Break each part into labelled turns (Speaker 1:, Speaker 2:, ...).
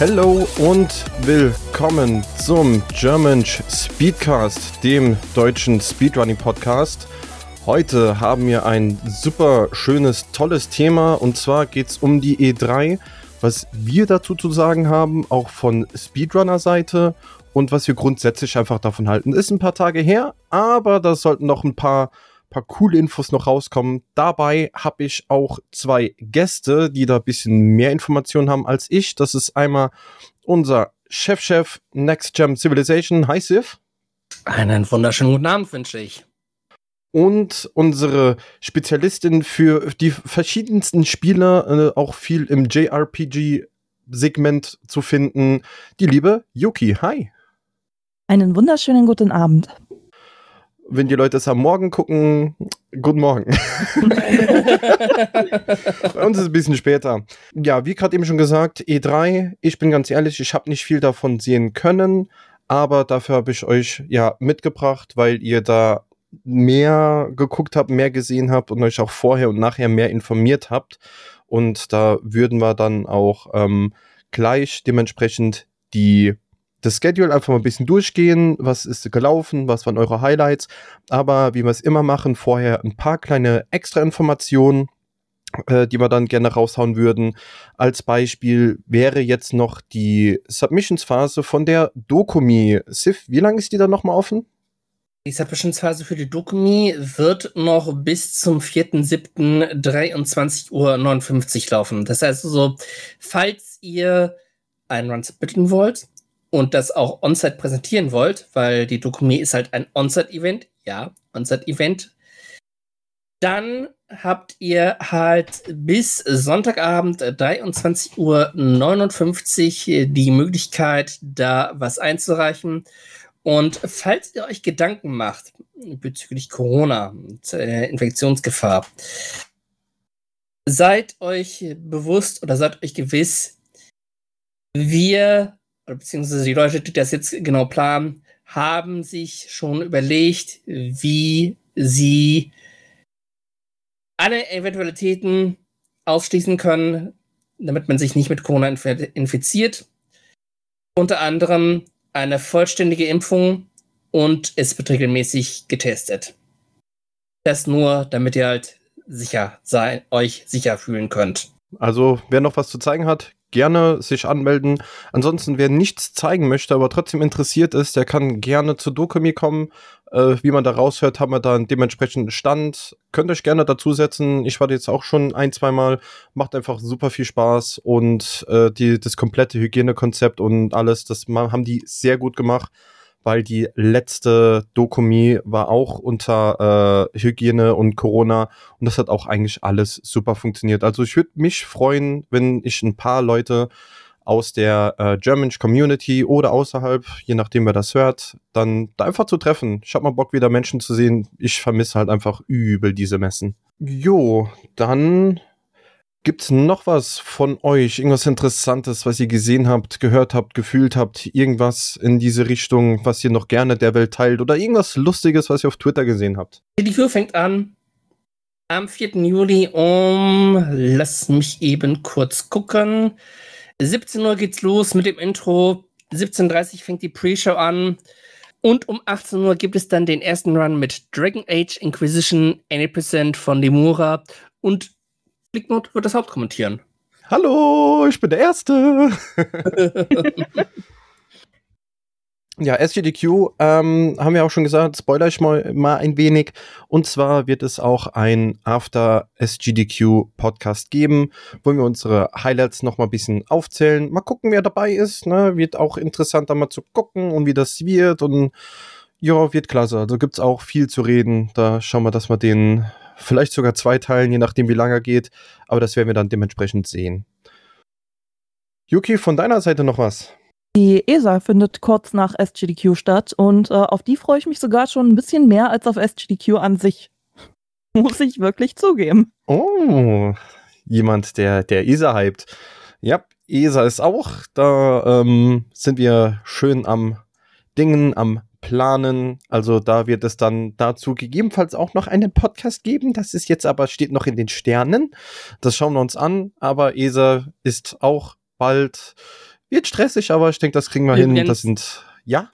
Speaker 1: Hallo und willkommen zum German Speedcast, dem deutschen Speedrunning Podcast. Heute haben wir ein super schönes, tolles Thema und zwar geht es um die E3, was wir dazu zu sagen haben, auch von Speedrunner-Seite und was wir grundsätzlich einfach davon halten. Ist ein paar Tage her, aber da sollten noch ein paar paar coole Infos noch rauskommen. Dabei habe ich auch zwei Gäste, die da ein bisschen mehr Informationen haben als ich. Das ist einmal unser Chefchef Next Gem Civilization. Hi Sif.
Speaker 2: Einen wunderschönen guten Abend wünsche ich.
Speaker 1: Und unsere Spezialistin für die verschiedensten Spieler, äh, auch viel im JRPG-Segment zu finden, die liebe Yuki. Hi.
Speaker 3: Einen wunderschönen guten Abend
Speaker 1: wenn die Leute es am Morgen gucken, guten Morgen. Bei uns ist es ein bisschen später. Ja, wie gerade eben schon gesagt, E3, ich bin ganz ehrlich, ich habe nicht viel davon sehen können, aber dafür habe ich euch ja mitgebracht, weil ihr da mehr geguckt habt, mehr gesehen habt und euch auch vorher und nachher mehr informiert habt. Und da würden wir dann auch ähm, gleich dementsprechend die das Schedule einfach mal ein bisschen durchgehen. Was ist gelaufen? Was waren eure Highlights? Aber wie wir es immer machen, vorher ein paar kleine extra Informationen, äh, die wir dann gerne raushauen würden. Als Beispiel wäre jetzt noch die Submissionsphase von der Dokumi. Sif, wie lange ist die dann nochmal offen?
Speaker 2: Die Submissionsphase für die Dokumi wird noch bis zum 4.7.23.59 Uhr laufen. Das heißt also, falls ihr einen Run submitten wollt, und das auch on-site präsentieren wollt, weil die Dokumi ist halt ein on-site-Event, ja, on-site-Event, dann habt ihr halt bis Sonntagabend 23.59 Uhr die Möglichkeit, da was einzureichen. Und falls ihr euch Gedanken macht bezüglich Corona und äh, Infektionsgefahr, seid euch bewusst oder seid euch gewiss, wir beziehungsweise die Leute, die das jetzt genau planen, haben sich schon überlegt, wie sie alle Eventualitäten ausschließen können, damit man sich nicht mit Corona infiziert. Unter anderem eine vollständige Impfung und es wird regelmäßig getestet. Das nur, damit ihr halt sicher sein, euch sicher fühlen könnt.
Speaker 1: Also, wer noch was zu zeigen hat, gerne sich anmelden. Ansonsten, wer nichts zeigen möchte, aber trotzdem interessiert ist, der kann gerne zu Dokumi kommen. Äh, wie man da raushört, haben wir da einen dementsprechenden Stand. Könnt euch gerne dazusetzen. Ich war jetzt auch schon ein, zwei Mal. Macht einfach super viel Spaß und äh, die, das komplette Hygienekonzept und alles, das haben die sehr gut gemacht weil die letzte Dokumi war auch unter äh, Hygiene und Corona und das hat auch eigentlich alles super funktioniert. Also ich würde mich freuen, wenn ich ein paar Leute aus der äh, German Community oder außerhalb, je nachdem wer das hört, dann da einfach zu treffen. Ich habe mal Bock, wieder Menschen zu sehen. Ich vermisse halt einfach übel diese Messen. Jo, dann Gibt's noch was von euch, irgendwas Interessantes, was ihr gesehen habt, gehört habt, gefühlt habt, irgendwas in diese Richtung, was ihr noch gerne der Welt teilt? Oder irgendwas Lustiges, was ihr auf Twitter gesehen habt?
Speaker 2: Die Tour fängt an. Am 4. Juli um, lass mich eben kurz gucken, 17 Uhr geht's los mit dem Intro, 17.30 Uhr fängt die Pre-Show an. Und um 18 Uhr gibt es dann den ersten Run mit Dragon Age Inquisition, 80% von Lemura und Flicknot wird das Hauptkommentieren.
Speaker 1: Hallo, ich bin der Erste. ja, SGDQ ähm, haben wir auch schon gesagt, spoiler ich mal, mal ein wenig. Und zwar wird es auch ein After SGDQ Podcast geben, wo wir unsere Highlights noch mal ein bisschen aufzählen. Mal gucken, wer dabei ist. Ne? Wird auch interessant, da mal zu gucken und wie das wird. Und ja, wird klasse. Also gibt es auch viel zu reden. Da schauen wir, dass wir den vielleicht sogar zwei Teilen, je nachdem wie lange er geht, aber das werden wir dann dementsprechend sehen. Yuki, von deiner Seite noch was?
Speaker 3: Die ESA findet kurz nach SGDQ statt und äh, auf die freue ich mich sogar schon ein bisschen mehr als auf SGDQ an sich. Muss ich wirklich zugeben.
Speaker 1: Oh, jemand, der, der ESA hypt. Ja, ESA ist auch. Da ähm, sind wir schön am Dingen, am planen. Also da wird es dann dazu gegebenenfalls auch noch einen Podcast geben. Das ist jetzt aber, steht noch in den Sternen. Das schauen wir uns an. Aber ESA ist auch bald Wird stressig, aber ich denke, das kriegen wir hin.
Speaker 2: Übrigens-
Speaker 1: Das sind, ja?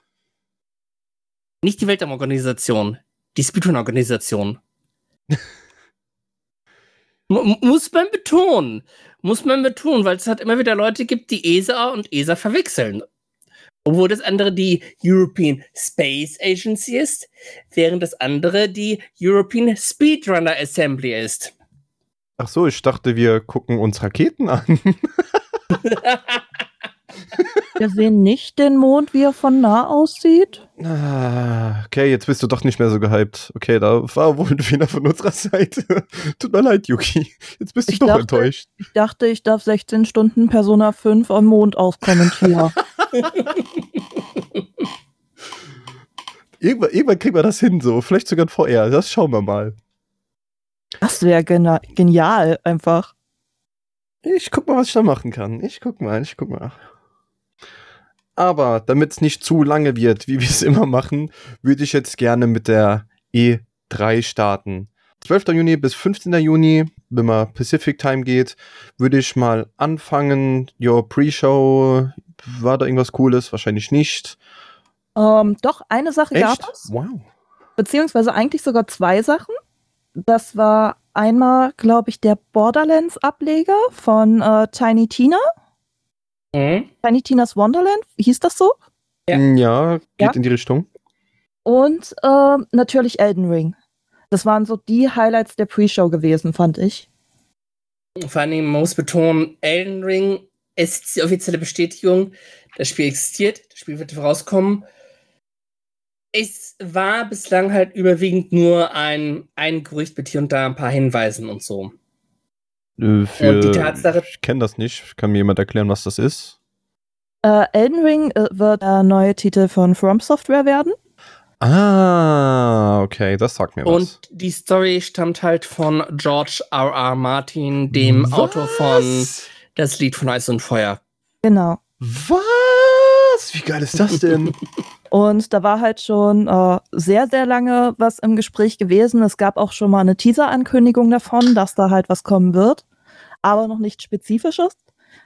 Speaker 2: Nicht die Weltraumorganisation, die Speedrun-Organisation. Mu- muss man betonen. Muss man betonen, weil es halt immer wieder Leute gibt, die ESA und ESA verwechseln. Obwohl das andere die European Space Agency ist, während das andere die European Speedrunner Assembly ist.
Speaker 1: Ach so, ich dachte, wir gucken uns Raketen an.
Speaker 3: Wir sehen nicht den Mond, wie er von nah aussieht.
Speaker 1: Ah, okay, jetzt bist du doch nicht mehr so gehypt. Okay, da war wohl ein Fehler von unserer Seite. Tut mir leid, Yuki. Jetzt bist du
Speaker 3: Ich
Speaker 1: doch
Speaker 3: dachte-
Speaker 1: enttäuscht.
Speaker 3: Ich dachte, ich darf 16 Stunden Persona 5 am Mond auskommentieren.
Speaker 1: Irgendwann, irgendwann kriegen wir das hin, so. Vielleicht sogar in VR. Das schauen wir mal.
Speaker 3: Das wäre genial, einfach.
Speaker 1: Ich guck mal, was ich da machen kann. Ich guck mal, ich guck mal. Aber damit es nicht zu lange wird, wie wir es immer machen, würde ich jetzt gerne mit der E3 starten. 12. Juni bis 15. Juni, wenn man Pacific Time geht, würde ich mal anfangen. Your Pre-Show, war da irgendwas Cooles? Wahrscheinlich nicht.
Speaker 3: Ähm, doch, eine Sache gab
Speaker 1: Echt?
Speaker 3: es.
Speaker 1: Wow.
Speaker 3: Beziehungsweise eigentlich sogar zwei Sachen. Das war einmal, glaube ich, der Borderlands-Ableger von äh, Tiny Tina.
Speaker 2: Hm?
Speaker 3: Tiny Tina's Wonderland, hieß das so?
Speaker 2: Ja.
Speaker 1: Ja, geht
Speaker 3: Ja.
Speaker 1: in die Richtung.
Speaker 3: Und ähm, natürlich Elden Ring. Das waren so die Highlights der Pre-Show gewesen, fand ich.
Speaker 2: Vor Dingen, man muss betonen, Elden Ring ist die offizielle Bestätigung, das Spiel existiert, das Spiel wird rauskommen. Es war bislang halt überwiegend nur ein, ein Gerücht mit hier und da ein paar Hinweisen und so.
Speaker 1: Äh, Für,
Speaker 2: Und die Tatsache-
Speaker 1: ich kenne das nicht. Kann mir jemand erklären, was das ist?
Speaker 3: Äh, Elden Ring äh, wird der neue Titel von From Software werden.
Speaker 1: Ah, okay, das sagt mir was.
Speaker 2: Und die Story stammt halt von George R. R. Martin, dem Autor von
Speaker 1: Was?
Speaker 2: Das Lied von Eis und Feuer.
Speaker 3: Genau.
Speaker 1: Was? Wie geil ist das denn?
Speaker 3: Und da war halt schon äh, sehr, sehr lange was im Gespräch gewesen. Es gab auch schon mal eine Teaser-Ankündigung davon, dass da halt was kommen wird, aber noch nichts Spezifisches.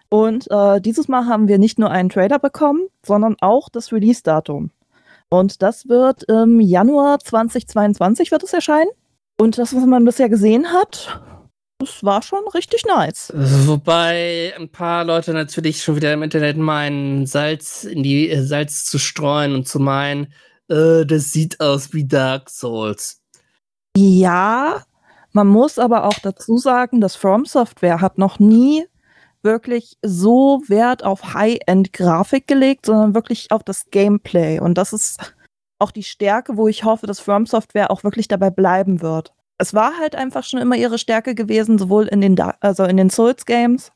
Speaker 3: Und äh, dieses Mal haben wir nicht nur einen Trailer bekommen, sondern auch das Release-Datum. Und das wird im Januar 2022 wird es erscheinen. Und das, was man bisher gesehen hat, das war schon richtig nice.
Speaker 2: Wobei ein paar Leute natürlich schon wieder im Internet meinen, Salz in die äh, Salz zu streuen und zu meinen, äh, das sieht aus wie Dark Souls.
Speaker 3: Ja, man muss aber auch dazu sagen, dass From Software hat noch nie wirklich so Wert auf High-End-Grafik gelegt, sondern wirklich auf das Gameplay. Und das ist auch die Stärke, wo ich hoffe, dass From Software auch wirklich dabei bleiben wird. Es war halt einfach schon immer ihre Stärke gewesen, sowohl in den, also in den Souls-Games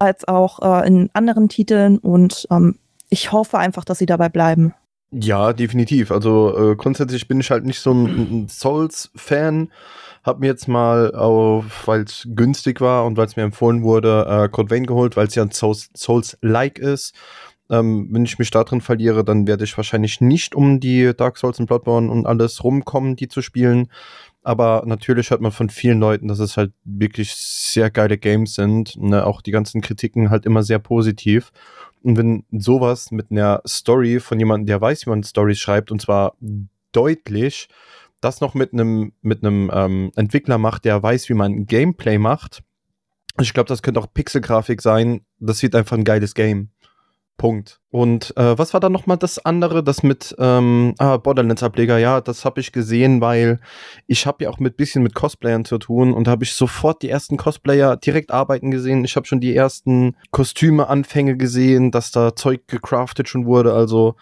Speaker 3: als auch äh, in anderen Titeln. Und ähm, ich hoffe einfach, dass sie dabei bleiben.
Speaker 1: ja, definitiv. Also äh, grundsätzlich bin ich halt nicht so ein, ein Souls-Fan. Hab mir jetzt mal, weil es günstig war und weil es mir empfohlen wurde, äh, Code Vein geholt, weil es ja ein Souls- Souls-like ist. Ähm, wenn ich mich da drin verliere, dann werde ich wahrscheinlich nicht um die Dark Souls und Bloodborne und alles rumkommen, die zu spielen. Aber natürlich hört man von vielen Leuten, dass es halt wirklich sehr geile Games sind. Ne? Auch die ganzen Kritiken halt immer sehr positiv. Und wenn sowas mit einer Story von jemandem, der weiß, wie man Stories schreibt, und zwar deutlich, das noch mit einem mit ähm, Entwickler macht, der weiß, wie man Gameplay macht. Ich glaube, das könnte auch Pixelgrafik sein. Das wird einfach ein geiles Game. Punkt. Und äh, was war dann noch mal das andere, das mit ähm, ah, Borderlands-Ableger? Ja, das habe ich gesehen, weil ich habe ja auch mit bisschen mit Cosplayern zu tun und habe ich sofort die ersten Cosplayer direkt arbeiten gesehen. Ich habe schon die ersten Kostüme-Anfänge gesehen, dass da Zeug gecraftet schon wurde. Also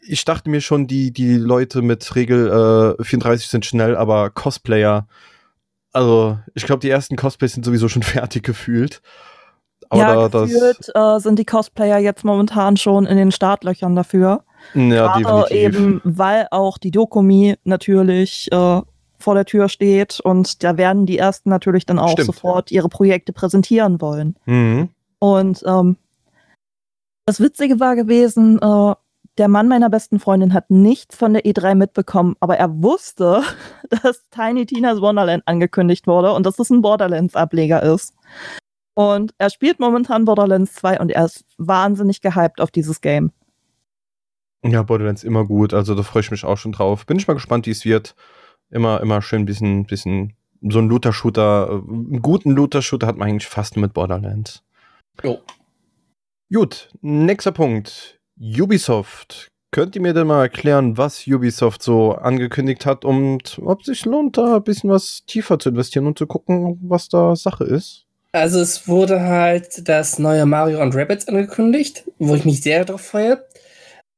Speaker 1: ich dachte mir schon, die die Leute mit Regel äh, 34 sind schnell, aber Cosplayer, also ich glaube, die ersten Cosplays sind sowieso schon fertig gefühlt. Aber
Speaker 3: ja, gefühlt äh, sind die Cosplayer jetzt momentan schon in den Startlöchern dafür.
Speaker 1: ja,
Speaker 3: Gerade
Speaker 1: definitiv.
Speaker 3: eben, weil auch die Dokumi natürlich äh, vor der Tür steht und da werden die ersten natürlich dann auch
Speaker 1: Stimmt.
Speaker 3: sofort ihre Projekte präsentieren wollen.
Speaker 1: Mhm.
Speaker 3: Und ähm, das Witzige war gewesen, äh, der Mann meiner besten Freundin hat nichts von der E3 mitbekommen, aber er wusste, dass Tiny Tina's Wonderland angekündigt wurde und dass es ein Borderlands-Ableger ist. Und er spielt momentan Borderlands 2 und er ist wahnsinnig gehypt auf dieses Game.
Speaker 1: Ja, Borderlands immer gut, also da freue ich mich auch schon drauf. Bin ich mal gespannt, wie es wird. Immer, immer schön ein bisschen, bisschen so ein Looter-Shooter, äh, einen guten Looter-Shooter hat man eigentlich fast nur mit Borderlands.
Speaker 2: Jo.
Speaker 1: Gut, nächster Punkt. Ubisoft. Könnt ihr mir denn mal erklären, was Ubisoft so angekündigt hat und ob sich lohnt, da ein bisschen was tiefer zu investieren und zu gucken, was da Sache ist?
Speaker 2: Also es wurde halt das neue Mario und Rabbits angekündigt, wo ich mich sehr darauf freue.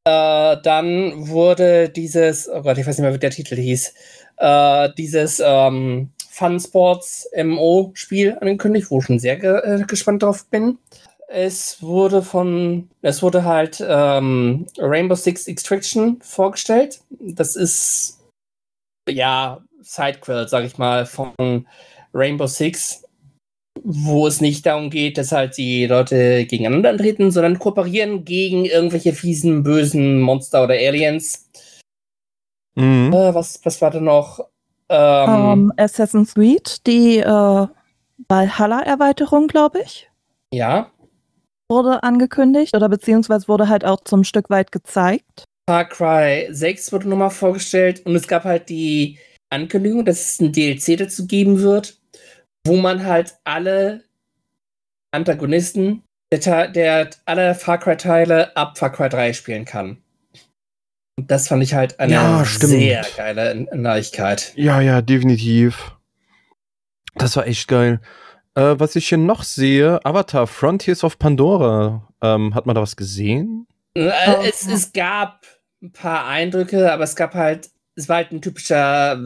Speaker 2: Äh, dann wurde dieses, oh Gott, ich weiß nicht mehr, wie der Titel hieß, äh, dieses ähm, Fun Sports MO-Spiel angekündigt, wo ich schon sehr ge äh, gespannt drauf bin. Es wurde von, es wurde halt ähm, Rainbow Six Extraction vorgestellt. Das ist ja Sidequel, sag ich mal, von Rainbow Six, wo es nicht darum geht, dass halt die Leute gegeneinander antreten, sondern kooperieren gegen irgendwelche fiesen, bösen Monster oder Aliens. Mhm. Äh, was, was war da noch?
Speaker 3: Ähm, um, Assassin's Creed, die äh, Valhalla-Erweiterung, glaube ich.
Speaker 2: Ja
Speaker 3: wurde angekündigt oder beziehungsweise wurde halt auch zum Stück weit gezeigt.
Speaker 2: Far Cry 6 wurde nochmal vorgestellt und es gab halt die Ankündigung, dass es ein DLC dazu geben wird, wo man halt alle Antagonisten der, der alle Far Cry Teile ab Far Cry 3 spielen kann. Und das fand ich halt eine ja, sehr geile Neuigkeit.
Speaker 1: Ja, ja, definitiv. Das war echt geil. Äh, was ich hier noch sehe, Avatar Frontiers of Pandora. Ähm, hat man da was gesehen?
Speaker 2: Äh, oh. es, es gab ein paar Eindrücke, aber es gab halt, es war halt ein typischer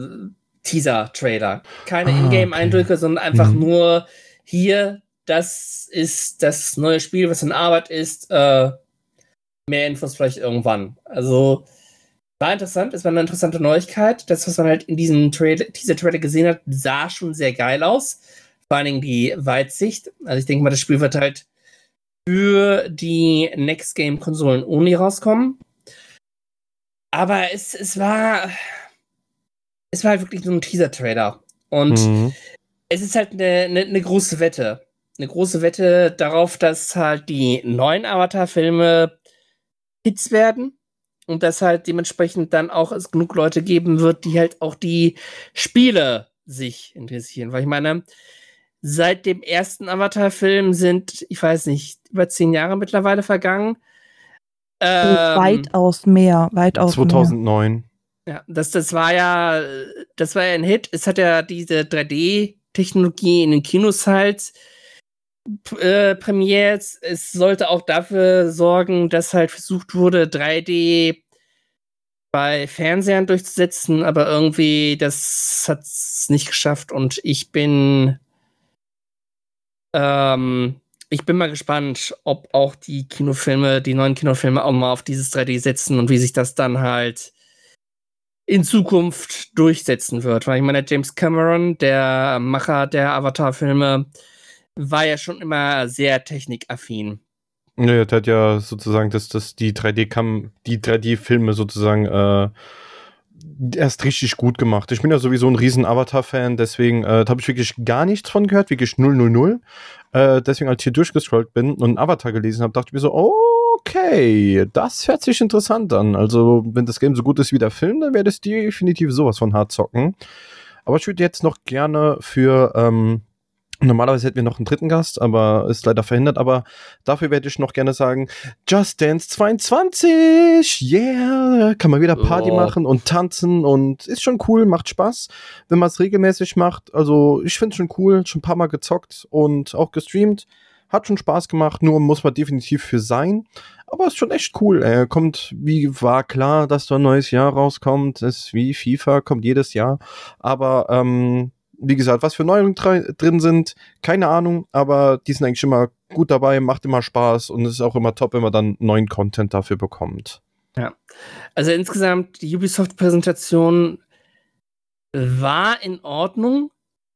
Speaker 2: Teaser-Trailer. Keine ah, Ingame-Eindrücke, okay. sondern einfach mhm. nur hier, das ist das neue Spiel, was in Arbeit ist. Äh, mehr Infos vielleicht irgendwann. Also war interessant, es war eine interessante Neuigkeit. Das, was man halt in diesem Teaser-Trailer gesehen hat, sah schon sehr geil aus vor allen Dingen die Weitsicht. Also ich denke mal, das Spiel wird halt für die Next Game Konsolen Uni rauskommen. Aber es, es war es war halt wirklich nur ein Teaser-Trailer. Und mhm. es ist halt eine, eine, eine, große Wette. Eine große Wette darauf, dass halt die neuen Avatar-Filme Hits werden und dass halt dementsprechend dann auch es genug Leute geben wird, die halt auch die Spiele sich interessieren. Weil ich meine, seit dem ersten Avatar-Film sind, ich weiß nicht, über zehn Jahre mittlerweile vergangen.
Speaker 3: Ähm, weitaus mehr, weitaus
Speaker 1: 2009. Mehr.
Speaker 2: Ja, das, das war ja, das war ja ein Hit. Es hat ja diese 3D-Technologie in den Kinos halt äh, premiert. Es sollte auch dafür sorgen, dass halt versucht wurde, 3D bei Fernsehern durchzusetzen, aber irgendwie das hat es nicht geschafft und ich bin ähm, ich bin mal gespannt, ob auch die Kinofilme, die neuen Kinofilme auch mal auf dieses 3D setzen und wie sich das dann halt in Zukunft durchsetzen wird. Weil ich meine, James Cameron, der Macher der Avatar-Filme, war ja schon immer sehr technikaffin.
Speaker 1: Ja, der hat ja sozusagen das, das die 3D-Kam, die 3D-Filme sozusagen äh, erst richtig gut gemacht. Ich bin ja sowieso ein riesen Avatar-Fan, deswegen äh, habe ich wirklich gar nichts von gehört, wirklich 000. Äh, deswegen, als ich hier durchgescrollt bin und Avatar gelesen habe, dachte ich mir so, okay, das hört sich interessant an. Also, wenn das Game so gut ist wie der Film, dann werde ich definitiv sowas von hart zocken. Aber ich würde jetzt noch gerne für ähm, Normalerweise hätten wir noch einen dritten Gast, aber ist leider verhindert. Aber dafür werde ich noch gerne sagen: Just Dance 22! Yeah! Kann man wieder Party oh. machen und tanzen und ist schon cool, macht Spaß, wenn man es regelmäßig macht. Also, ich finde es schon cool, schon ein paar Mal gezockt und auch gestreamt. Hat schon Spaß gemacht, nur muss man definitiv für sein. Aber ist schon echt cool. Er kommt, wie war klar, dass da ein neues Jahr rauskommt. Ist wie FIFA, kommt jedes Jahr. Aber ähm, wie gesagt, was für Neuerungen drin sind, keine Ahnung, aber die sind eigentlich immer gut dabei, macht immer Spaß und es ist auch immer top, wenn man dann neuen Content dafür bekommt.
Speaker 2: Ja. Also insgesamt, die Ubisoft-Präsentation war in Ordnung.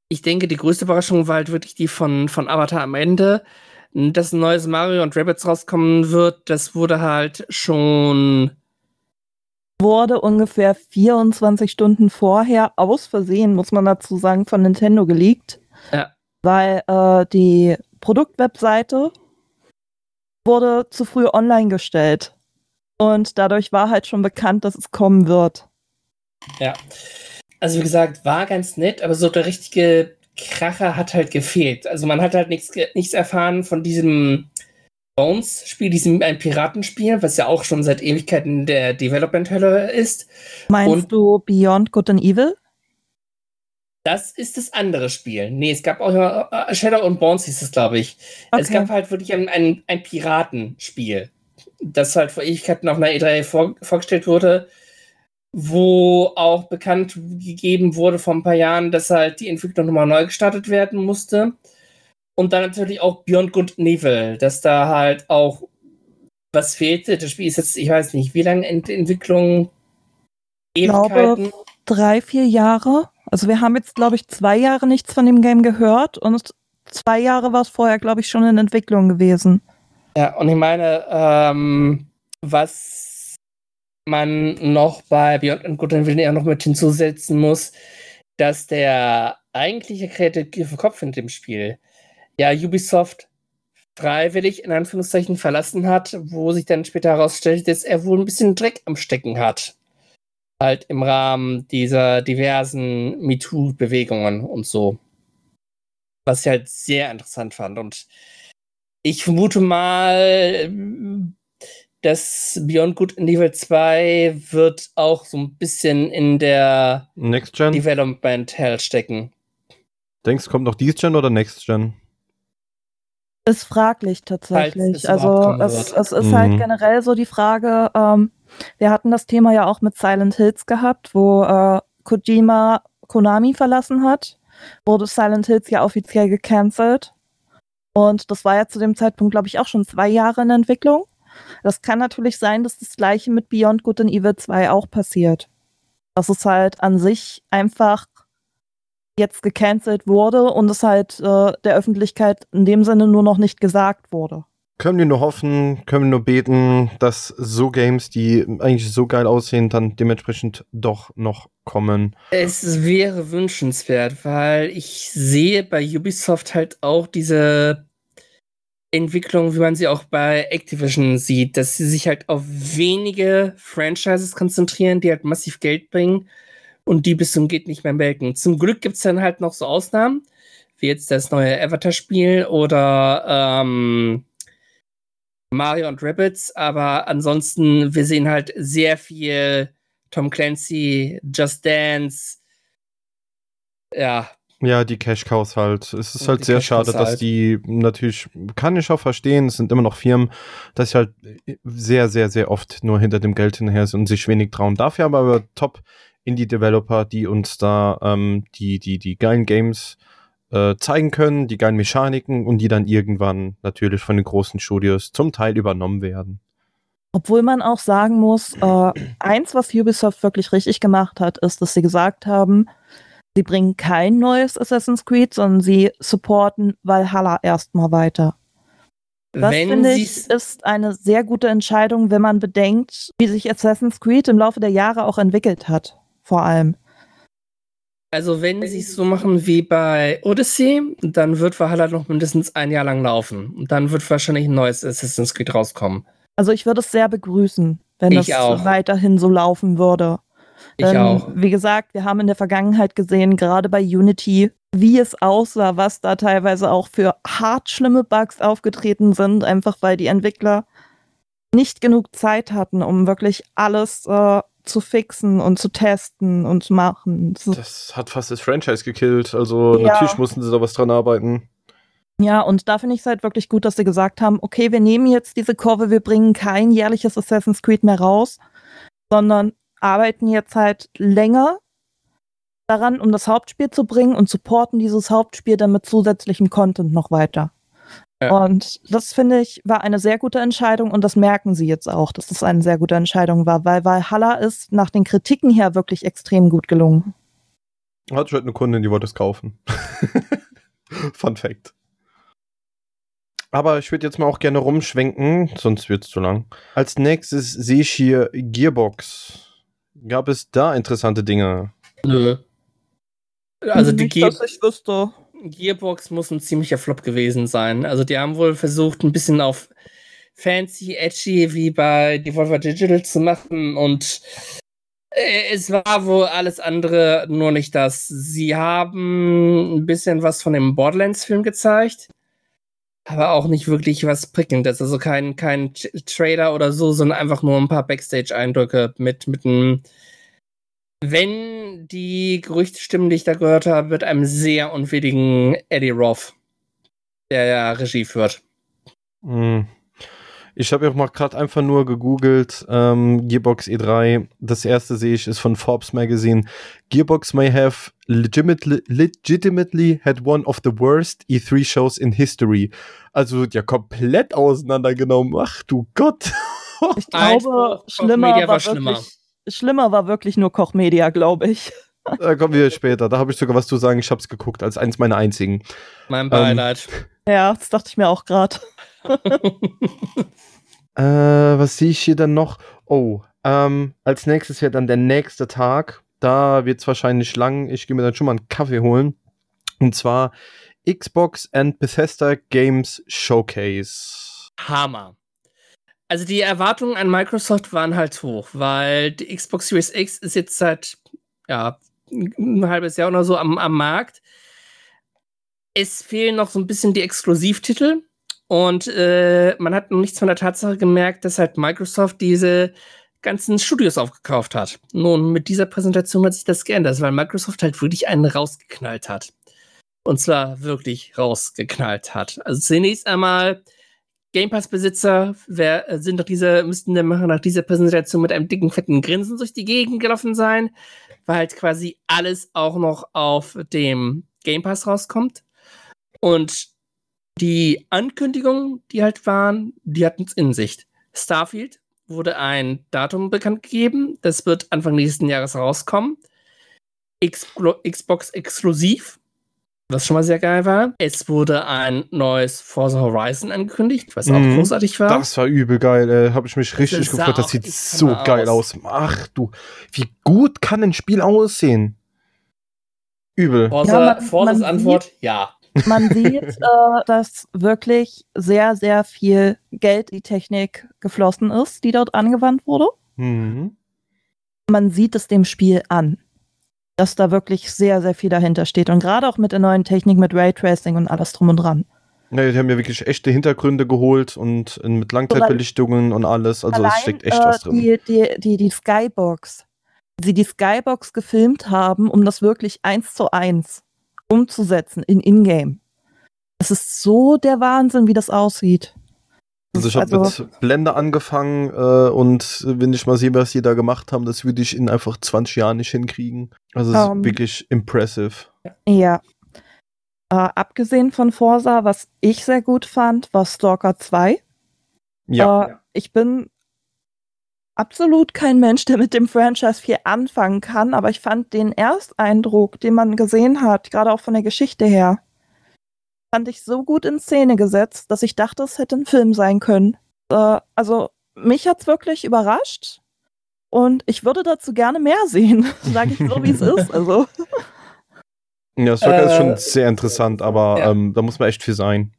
Speaker 2: Ich denke, die größte Überraschung war halt wirklich die von, von Avatar am Ende. Dass ein neues Mario und Rabbits rauskommen wird, das wurde halt schon
Speaker 3: wurde ungefähr 24 Stunden vorher aus Versehen, muss man dazu sagen, von Nintendo geleakt.
Speaker 2: Ja.
Speaker 3: Weil äh, die Produktwebseite wurde zu früh online gestellt. Und dadurch war halt schon bekannt, dass es kommen wird.
Speaker 2: Ja. Also wie gesagt, war ganz nett, aber so der richtige Kracher hat halt gefehlt. Also man hat halt nichts, nichts erfahren von diesem Bones-Spiel, diesem ein Piratenspiel, was ja auch schon seit Ewigkeiten der Development-Hölle ist.
Speaker 3: Meinst
Speaker 2: Und-
Speaker 3: du Beyond Good and Evil?
Speaker 2: Das ist das andere Spiel. Nee, es gab auch noch, äh, Shadow and Bones hieß es, glaube ich. Es
Speaker 3: Okay.
Speaker 2: gab halt wirklich ein, ein, ein Piratenspiel, das halt vor Ewigkeiten auf einer E3 vor, vorgestellt wurde, wo auch bekannt gegeben wurde vor ein paar Jahren, dass halt die Entwicklung nochmal neu gestartet werden musste. Und dann natürlich auch Beyond Good and Evil, dass da halt auch was fehlte. Das Spiel ist jetzt, ich weiß nicht, wie lange in Entwicklung?
Speaker 3: glaube,
Speaker 2: Ewigkeiten?
Speaker 3: Drei, vier Jahre. Also wir haben jetzt, glaube ich, zwei Jahre nichts von dem Game gehört und zwei Jahre war es vorher, glaube ich, schon in Entwicklung gewesen.
Speaker 2: Ja, und ich meine, ähm, was man noch bei Beyond and Good and Evil ja noch mit hinzusetzen muss, dass der eigentliche kreative Kopf in dem Spiel ja Ubisoft freiwillig in Anführungszeichen verlassen hat, wo sich dann später herausstellt, dass er wohl ein bisschen Dreck am Stecken hat. Halt im Rahmen dieser diversen MeToo-Bewegungen und so. Was ich halt sehr interessant fand. Und ich vermute mal, dass Beyond Good and Evil 2 wird auch so ein bisschen in der
Speaker 1: Next Gen?
Speaker 2: Development Hell stecken.
Speaker 1: Denkst du, kommt noch dies Gen oder Next Gen?
Speaker 3: Ist fraglich tatsächlich.
Speaker 2: es
Speaker 3: Also es, es ist
Speaker 1: Mhm.
Speaker 3: halt generell so die Frage, ähm, wir hatten das Thema ja auch mit Silent Hills gehabt, wo äh, Kojima Konami verlassen hat, wurde Silent Hills ja offiziell gecancelt. Und das war ja zu dem Zeitpunkt, glaube ich, auch schon zwei Jahre in Entwicklung. Das kann natürlich sein, dass das gleiche mit Beyond Good and Evil 2 auch passiert. Dass es halt an sich einfach jetzt gecancelt wurde und es halt äh, der Öffentlichkeit in dem Sinne nur noch nicht gesagt wurde.
Speaker 1: Können wir nur hoffen, können wir nur beten, dass so Games, die eigentlich so geil aussehen, dann dementsprechend doch noch kommen.
Speaker 2: Es wäre wünschenswert, weil ich sehe bei Ubisoft halt auch diese Entwicklung, wie man sie auch bei Activision sieht, dass sie sich halt auf wenige Franchises konzentrieren, die halt massiv Geld bringen und die bis zum geht nicht mehr melken. Zum Glück gibt es dann halt noch so Ausnahmen, wie jetzt das neue Avatar-Spiel oder ähm, Mario und Rabbits, aber ansonsten, wir sehen halt sehr viel Tom Clancy, Just Dance, ja,
Speaker 1: Ja, die Cash Cows halt. Es ist halt sehr schade, dass
Speaker 2: halt.
Speaker 1: die natürlich, kann ich auch verstehen, es sind immer noch Firmen, dass sie halt sehr, sehr, sehr oft nur hinter dem Geld hinterher sind und sich wenig trauen. Dafür aber, aber top Indie-Developer, die uns da ähm, die, die, die geilen Games äh, zeigen können, die geilen Mechaniken und die dann irgendwann natürlich von den großen Studios zum Teil übernommen werden.
Speaker 3: Obwohl man auch sagen muss, äh, eins, was Ubisoft wirklich richtig gemacht hat, ist, dass sie gesagt haben, sie bringen kein neues Assassin's Creed, sondern sie supporten Valhalla erstmal weiter. Das
Speaker 2: wenn
Speaker 3: finde ich ist eine sehr gute Entscheidung, wenn man bedenkt, wie sich Assassin's Creed im Laufe der Jahre auch entwickelt hat. Vor allem.
Speaker 2: also wenn sie es so machen wie bei Odyssey, dann wird Valhalla noch mindestens ein Jahr lang laufen. Und dann wird wahrscheinlich ein neues Assassin's Creed rauskommen.
Speaker 3: Also ich würde es sehr begrüßen, wenn
Speaker 2: Ich
Speaker 3: das
Speaker 2: auch.
Speaker 3: weiterhin so laufen würde.
Speaker 2: Ich
Speaker 3: Denn,
Speaker 2: auch.
Speaker 3: Wie gesagt, wir haben in der Vergangenheit gesehen, gerade bei Unity, wie es aussah, was da teilweise auch für hart schlimme Bugs aufgetreten sind, einfach weil die Entwickler nicht genug Zeit hatten, um wirklich alles äh, zu fixen und zu testen und zu machen. So,
Speaker 1: Das hat fast das Franchise gekillt, also
Speaker 3: Ja.
Speaker 1: natürlich mussten sie da was dran arbeiten.
Speaker 3: ja, und da finde ich es halt wirklich gut, dass sie gesagt haben, okay, wir nehmen jetzt diese Kurve, wir bringen kein jährliches Assassin's Creed mehr raus, sondern arbeiten jetzt halt länger daran, um das Hauptspiel zu bringen und supporten dieses Hauptspiel dann mit zusätzlichem Content noch weiter.
Speaker 2: Ja.
Speaker 3: Und das finde ich war eine sehr gute Entscheidung und das merken sie jetzt auch, dass das eine sehr gute Entscheidung war, weil Valhalla ist nach den Kritiken her wirklich extrem gut gelungen.
Speaker 1: Ich heute eine Kundin, die wollte es kaufen. Fun Fact. Aber ich würde jetzt mal auch gerne rumschwenken, sonst wird es zu lang. Als nächstes sehe ich hier Gearbox. Gab es da interessante Dinge?
Speaker 2: Nö. Also die Ge
Speaker 3: dass ich wüsste.
Speaker 2: Gearbox muss ein ziemlicher Flop gewesen sein. Also die haben wohl versucht, ein bisschen auf fancy, edgy wie bei Devolver Digital zu machen und äh, es war wohl alles andere, nur nicht das. Sie haben ein bisschen was von dem Borderlands-Film gezeigt, aber auch nicht wirklich was Prickelndes. Also kein, kein Trailer oder so, sondern einfach nur ein paar Backstage-Eindrücke mit, mit einem. Wenn die Gerüchte stimmen, die ich da gehört habe, wird einem sehr unwilligen Eddie Roth, der ja Regie führt.
Speaker 1: Mhm. Ich habe ja auch mal gerade einfach nur gegoogelt, ähm, Gearbox E3. Das erste sehe ich ist von Forbes Magazine. Gearbox may have legitimately, legitimately had one of the worst E3 shows in history. Also ja komplett auseinandergenommen. Ach du Gott.
Speaker 3: Ich glaube, schlimmer war, war schlimmer. Wirklich, schlimmer war wirklich nur Kochmedia, glaube ich.
Speaker 1: Da kommen wir später. Da habe ich sogar was zu sagen. Ich habe es geguckt als eins meiner einzigen.
Speaker 2: Mein Beileid.
Speaker 3: Ähm, ja, das dachte ich mir auch gerade.
Speaker 1: äh, was sehe ich hier dann noch? Oh, ähm, als nächstes wäre dann der nächste Tag. Da wird es wahrscheinlich lang. Ich gehe mir dann schon mal einen Kaffee holen. Und zwar Xbox and Bethesda Games Showcase.
Speaker 2: Hammer. Also die Erwartungen an Microsoft waren halt hoch, weil die Xbox Series X ist jetzt seit ja, ein halbes Jahr oder so am, am Markt. Es fehlen noch so ein bisschen die Exklusivtitel. Und äh, man hat noch nichts von der Tatsache gemerkt, dass halt Microsoft diese ganzen Studios aufgekauft hat. Nun, mit dieser Präsentation hat sich das geändert, weil Microsoft halt wirklich einen rausgeknallt hat. Und zwar wirklich rausgeknallt hat. Also zunächst einmal Game Pass-Besitzer wer, sind doch diese, müssten der Macher nach dieser Präsentation mit einem dicken, fetten Grinsen durch die Gegend gelaufen sein, weil halt quasi alles auch noch auf dem Game Pass rauskommt. Und die Ankündigungen, die halt waren, die hatten es in Sicht. Starfield wurde ein Datum bekannt gegeben. Das wird Anfang nächsten Jahres rauskommen. Xblo Xbox exklusiv, was schon mal sehr geil war. Es wurde ein neues Forza Horizon angekündigt, was auch mhm. großartig war.
Speaker 1: Das war übel geil, ey. Hab ich mich richtig das gefreut. Das sieht so geil aus. aus. Ach du, wie gut kann ein Spiel aussehen? Übel.
Speaker 2: Forza, ja, man, Forzas Antwort, ja.
Speaker 3: Man sieht, äh, dass wirklich sehr, sehr viel Geld in die Technik geflossen ist, die dort angewandt wurde. Mhm. Man sieht es dem Spiel an, dass da wirklich sehr, sehr viel dahinter steht. Und gerade auch mit der neuen Technik, mit Raytracing und alles drum und dran.
Speaker 1: Ja, die haben ja wirklich echte Hintergründe geholt und mit Langzeitbelichtungen und alles. Also es steckt echt äh, was drin.
Speaker 3: Die, die, die, die Skybox. Sie die Skybox gefilmt haben, um das wirklich eins zu eins umzusetzen in Ingame. Es ist so der Wahnsinn, wie das aussieht.
Speaker 1: Also ich habe also, mit Blender angefangen äh, und wenn ich mal sehe, was die da gemacht haben, das würde ich in einfach 20 Jahren nicht hinkriegen. Also es um, ist ähm, wirklich impressive.
Speaker 3: Ja. Äh, abgesehen von Forsa, was ich sehr gut fand, war Stalker 2. Ja. Äh, ich bin absolut kein Mensch, der mit dem Franchise viel anfangen kann, aber ich fand den Ersteindruck, den man gesehen hat, gerade auch von der Geschichte her, fand ich so gut in Szene gesetzt, dass ich dachte, es hätte ein Film sein können. Äh, also mich hat's wirklich überrascht und ich würde dazu gerne mehr sehen, sage ich so, wie es ist. Also.
Speaker 1: Ja, Stalker äh, ist schon sehr interessant, aber ja. ähm, da muss man echt viel sein.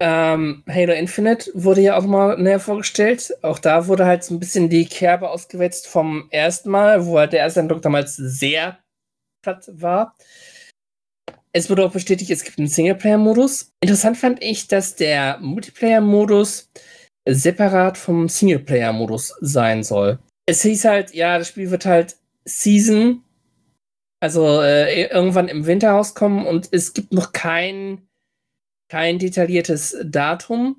Speaker 2: Ähm, Halo Infinite wurde ja auch mal näher vorgestellt. Auch da wurde halt so ein bisschen die Kerbe ausgewetzt vom ersten Mal, wo halt der erste Eindruck damals sehr platt war. Es wurde auch bestätigt, es gibt einen Singleplayer-Modus. Interessant fand ich, dass der Multiplayer-Modus separat vom Singleplayer-Modus sein soll. Es hieß halt, ja, das Spiel wird halt Season, also äh, irgendwann im Winter rauskommen und es gibt noch keinen kein detailliertes Datum,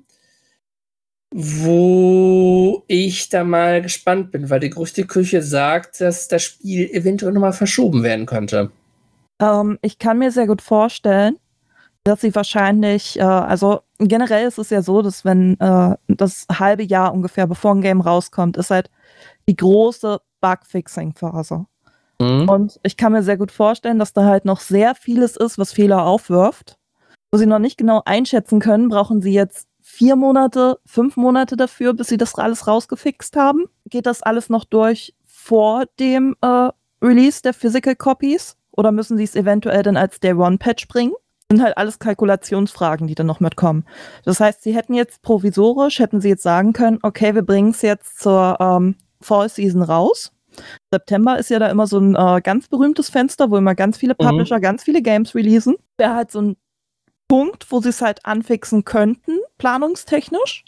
Speaker 2: wo ich da mal gespannt bin, weil die Gerüchteküche sagt, dass das Spiel eventuell nochmal verschoben werden könnte.
Speaker 3: Ähm, ich kann mir sehr gut vorstellen, dass sie wahrscheinlich, äh, also generell ist es ja so, dass wenn äh, das halbe Jahr ungefähr bevor ein Game rauskommt, ist halt die große Bugfixing-Phase. Mhm. Und ich kann mir sehr gut vorstellen, dass da halt noch sehr vieles ist, was Fehler aufwirft wo sie noch nicht genau einschätzen können, brauchen sie jetzt vier Monate, fünf Monate dafür, bis sie das alles rausgefixt haben? Geht das alles noch durch vor dem äh, Release der Physical Copies? Oder müssen sie es eventuell dann als Day One Patch bringen? sind halt alles Kalkulationsfragen, die dann noch mitkommen. Das heißt, sie hätten jetzt provisorisch, hätten sie jetzt sagen können, okay, wir bringen es jetzt zur ähm, Fall Season raus. September ist ja da immer so ein äh, ganz berühmtes Fenster, wo immer ganz viele
Speaker 2: Mhm.
Speaker 3: Publisher ganz viele Games releasen. Wäre halt so ein Punkt, wo sie es halt anfixen könnten, planungstechnisch,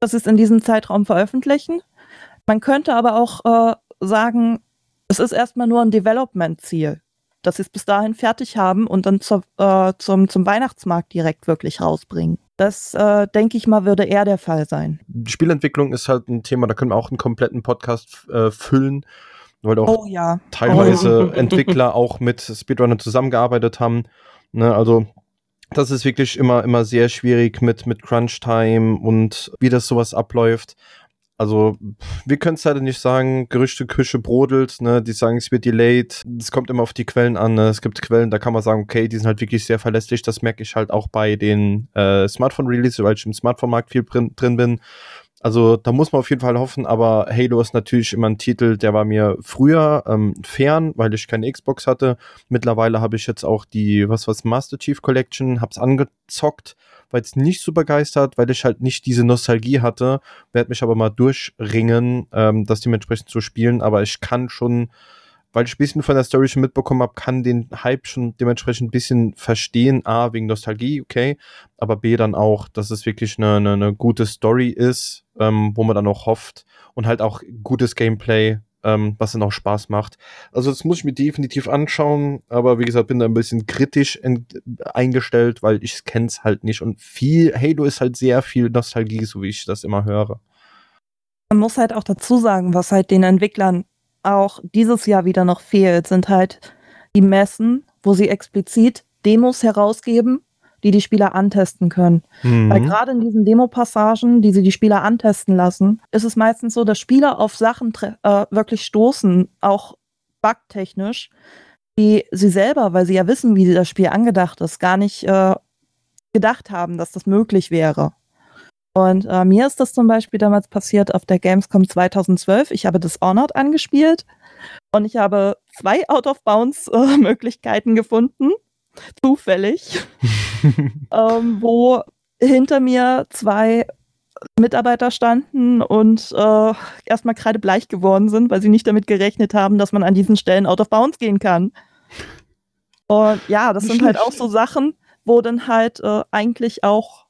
Speaker 3: dass sie es in diesem Zeitraum veröffentlichen. Man könnte aber auch äh, sagen, es ist erstmal nur ein Development-Ziel, dass sie es bis dahin fertig haben und dann zur, äh, zum, zum Weihnachtsmarkt direkt wirklich rausbringen. Das, äh, denke ich mal, würde eher der Fall sein.
Speaker 1: Spielentwicklung ist halt ein Thema, da können wir auch einen kompletten Podcast äh, füllen, weil auch
Speaker 3: Oh ja.
Speaker 1: teilweise Entwickler auch mit Speedrunner zusammengearbeitet haben. Ne, also das ist wirklich immer, immer sehr schwierig mit, mit Crunch-Time und wie das sowas abläuft. Also, wir können es leider nicht sagen, Gerüchte Küche brodelt, ne, die sagen, es wird delayed. Es kommt immer auf die Quellen an. Ne? Es gibt Quellen, da kann man sagen, okay, die sind halt wirklich sehr verlässlich. Das merke ich halt auch bei den äh, Smartphone-Releases, weil ich im Smartphone-Markt viel drin, drin bin. Also da muss man auf jeden Fall hoffen, aber Halo ist natürlich immer ein Titel, der war mir früher ähm, fern, weil ich keine Xbox hatte. Mittlerweile habe ich jetzt auch die, was was, Master Chief Collection, hab's angezockt, weil es nicht so begeistert, weil ich halt nicht diese Nostalgie hatte. Werde mich aber mal durchringen, ähm, das dementsprechend zu spielen, aber ich kann schon weil ich ein bisschen von der Story schon mitbekommen habe, kann den Hype schon dementsprechend ein bisschen verstehen. A, wegen Nostalgie, okay, aber B, dann auch, dass es wirklich eine, eine, eine gute Story ist, ähm, wo man dann auch hofft und halt auch gutes Gameplay, ähm, was dann auch Spaß macht. Also das muss ich mir definitiv anschauen, aber wie gesagt, bin da ein bisschen kritisch eingestellt, weil ich es halt nicht und viel, Halo ist halt sehr viel Nostalgie, so wie ich das immer höre.
Speaker 3: Man muss halt auch dazu sagen, was halt den Entwicklern auch dieses Jahr wieder noch fehlt, sind halt die Messen, wo sie explizit Demos herausgeben, die die Spieler antesten können. Weil
Speaker 1: Mhm.
Speaker 3: gerade in diesen Demo-Passagen, die sie die Spieler antesten lassen, ist es meistens so, dass Spieler auf Sachen äh, wirklich stoßen, auch bugtechnisch, die sie selber, weil sie ja wissen, wie das Spiel angedacht ist, gar nicht äh, gedacht haben, dass das möglich wäre. Und äh, mir ist das zum Beispiel damals passiert auf der Gamescom 2012. Ich habe Dishonored angespielt und ich habe zwei Out-of-Bounds-Möglichkeiten gefunden, zufällig, ähm, wo hinter mir zwei Mitarbeiter standen und äh, erstmal kreidebleich geworden sind, weil sie nicht damit gerechnet haben, dass man an diesen Stellen out of bounds gehen kann. Und ja, das sind halt auch so Sachen, wo dann halt äh, eigentlich auch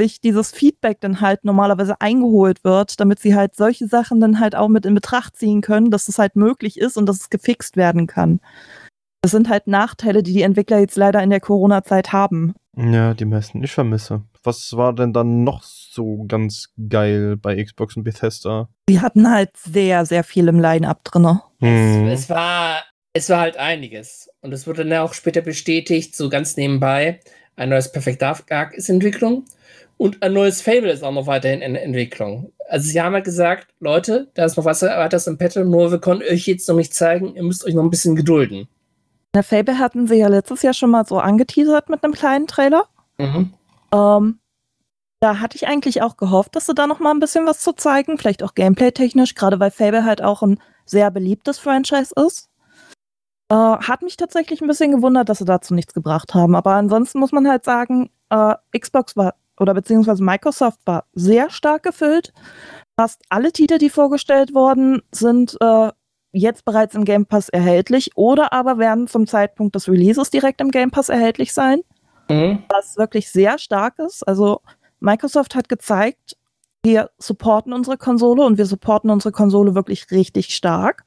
Speaker 3: sich dieses Feedback dann halt normalerweise eingeholt wird, damit sie halt solche Sachen dann halt auch mit in Betracht ziehen können, dass es halt möglich ist und dass es gefixt werden kann. Das sind halt Nachteile, die die Entwickler jetzt leider in der Corona-Zeit haben.
Speaker 1: Ja, die meisten. Ich vermisse. Was war denn dann noch so ganz geil bei Xbox und Bethesda?
Speaker 3: Sie hatten halt sehr, sehr viel im Line-Up drin.
Speaker 1: Hm.
Speaker 2: Es, es, war, es war halt einiges. Und es wurde dann auch später bestätigt, so ganz nebenbei. Ein neues Perfect Dark ist in Entwicklung. Und ein neues Fable ist auch noch weiterhin in Entwicklung. Also sie haben halt gesagt, Leute, da ist noch was weiteres im Petto, nur wir können euch jetzt noch nicht zeigen, ihr müsst euch noch ein bisschen gedulden.
Speaker 3: Der Fable hatten sie ja letztes Jahr schon mal so angeteasert mit einem kleinen Trailer.
Speaker 2: Mhm.
Speaker 3: Ähm, da hatte ich eigentlich auch gehofft, dass sie da noch mal ein bisschen was zu zeigen, vielleicht auch gameplay-technisch, gerade weil Fable halt auch ein sehr beliebtes Franchise ist. Äh, hat mich tatsächlich ein bisschen gewundert, dass sie dazu nichts gebracht haben. Aber ansonsten muss man halt sagen, äh, Xbox war oder beziehungsweise Microsoft war sehr stark gefüllt. Fast alle Titel, die vorgestellt wurden, sind äh, jetzt bereits im Game Pass erhältlich oder aber werden zum Zeitpunkt des Releases direkt im Game Pass erhältlich sein
Speaker 2: Mhm.
Speaker 3: was wirklich sehr stark ist. Also Microsoft hat gezeigt, wir supporten unsere Konsole und wir supporten unsere Konsole wirklich richtig stark.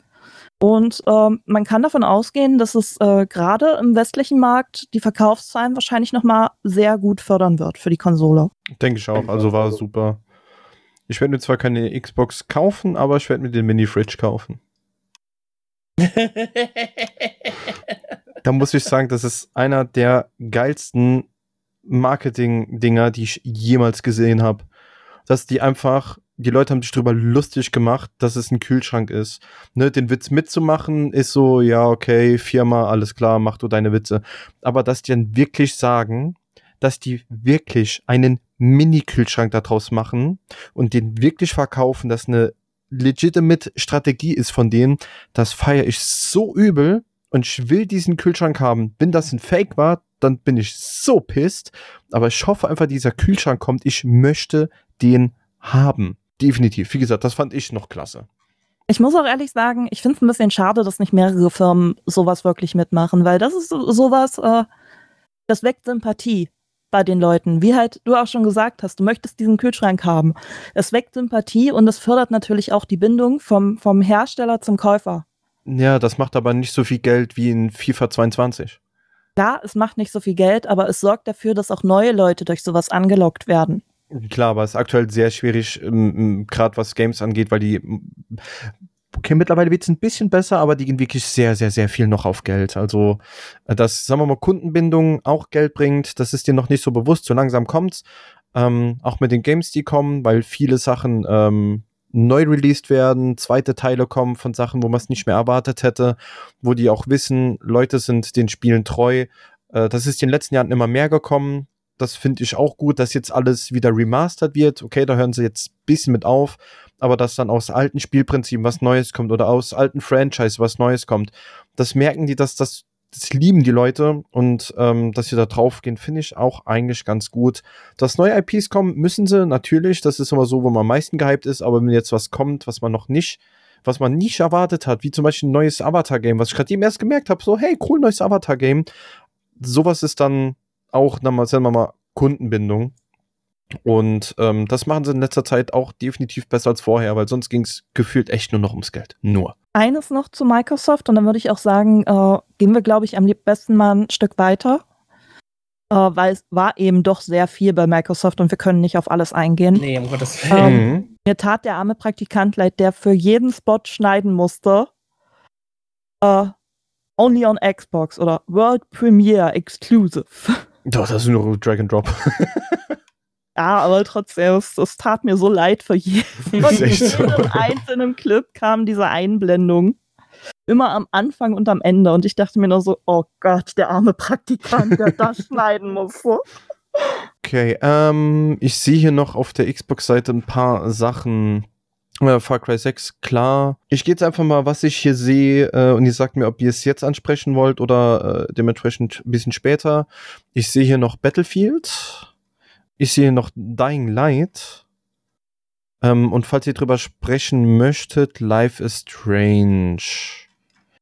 Speaker 3: Und ähm, man kann davon ausgehen, dass es äh, gerade im westlichen Markt die Verkaufszahlen wahrscheinlich noch mal sehr gut fördern wird für die Konsole.
Speaker 1: Denke ich auch. Also war super. Ich werde mir zwar keine Xbox kaufen, aber ich werde mir den Mini-Fridge kaufen. Da muss ich sagen, das ist einer der geilsten Marketing-Dinger, die ich jemals gesehen habe. Dass die einfach, die Leute haben sich drüber lustig gemacht, dass es ein Kühlschrank ist. Ne, den Witz mitzumachen ist so, ja, okay, Firma, alles klar, mach du deine Witze. Aber dass die dann wirklich sagen, dass die wirklich einen Mini-Kühlschrank daraus machen und den wirklich verkaufen, dass eine legitimate Strategie ist von denen, das feiere ich so übel und ich will diesen Kühlschrank haben. Wenn das ein Fake war, dann bin ich so pisst. Aber ich hoffe einfach, dieser Kühlschrank kommt. Ich möchte den haben. Definitiv. Wie gesagt, das fand ich noch klasse.
Speaker 3: Ich muss auch ehrlich sagen, ich finde es ein bisschen schade, dass nicht mehrere Firmen sowas wirklich mitmachen, weil das ist sowas, äh, das weckt Sympathie bei den Leuten. Wie halt du auch schon gesagt hast, du möchtest diesen Kühlschrank haben. Es weckt Sympathie und es fördert natürlich auch die Bindung vom, vom Hersteller zum Käufer.
Speaker 1: Ja, das macht aber nicht so viel Geld wie in FIFA 22.
Speaker 3: Klar, es macht nicht so viel Geld, aber es sorgt dafür, dass auch neue Leute durch sowas angelockt werden.
Speaker 1: Klar, aber es ist aktuell sehr schwierig, ähm, gerade was Games angeht, weil die. Okay, mittlerweile wird es ein bisschen besser, aber die gehen wirklich sehr, sehr, sehr viel noch auf Geld. Also, äh, dass, sagen wir mal, Kundenbindung auch Geld bringt, das ist dir noch nicht so bewusst. So langsam kommt's. Ähm, auch mit den Games, die kommen, weil viele Sachen ähm, neu released werden, zweite Teile kommen von Sachen, wo man es nicht mehr erwartet hätte, wo die auch wissen, Leute sind den Spielen treu. Äh, das ist in den letzten Jahren immer mehr gekommen das finde ich auch gut, dass jetzt alles wieder remastert wird. Okay, da hören sie jetzt ein bisschen mit auf, aber dass dann aus alten Spielprinzipien was Neues kommt oder aus alten Franchise was Neues kommt, das merken die, dass das, das lieben die Leute und ähm, dass sie da drauf gehen, finde ich auch eigentlich ganz gut. Dass neue IPs kommen, müssen sie natürlich. Das ist immer so, wo man am meisten gehypt ist, aber wenn jetzt was kommt, was man noch nicht was man nicht erwartet hat, wie zum Beispiel ein neues Avatar-Game, was ich gerade eben erst gemerkt habe, so, hey, cool, neues Avatar-Game. Sowas ist dann auch, nochmal, sagen wir mal, Kundenbindung. Und ähm, das machen sie in letzter Zeit auch definitiv besser als vorher, weil sonst ging es gefühlt echt nur noch ums Geld. Nur.
Speaker 3: Eines noch zu Microsoft und dann würde ich auch sagen, äh, gehen wir, glaube ich, am besten mal ein Stück weiter, äh, weil es war eben doch sehr viel bei Microsoft und wir können nicht auf alles eingehen.
Speaker 2: Nee, um Gottes Willen.
Speaker 3: Ähm. Mir tat der arme Praktikant leid, der für jeden Spot schneiden musste. Äh, only on Xbox oder World Premiere Exclusive.
Speaker 1: Doch, das ist nur Drag and Drop.
Speaker 3: Ja, aber trotzdem, es, es tat mir so leid für jeden. Von jedem einzelnen Clip kam diese Einblendung. Immer am Anfang und am Ende. Und ich dachte mir nur so, oh Gott, der arme Praktikant, der das schneiden musste.
Speaker 1: Okay, ähm, ich sehe hier noch auf der Xbox-Seite ein paar Sachen, äh, Far Cry 6, klar. Ich gehe jetzt einfach mal, was ich hier sehe, äh, und ihr sagt mir, ob ihr es jetzt ansprechen wollt oder äh, dementsprechend ein bisschen später. Ich sehe hier noch Battlefield. Ich sehe hier noch Dying Light. Ähm, und falls ihr drüber sprechen möchtet, Life is Strange.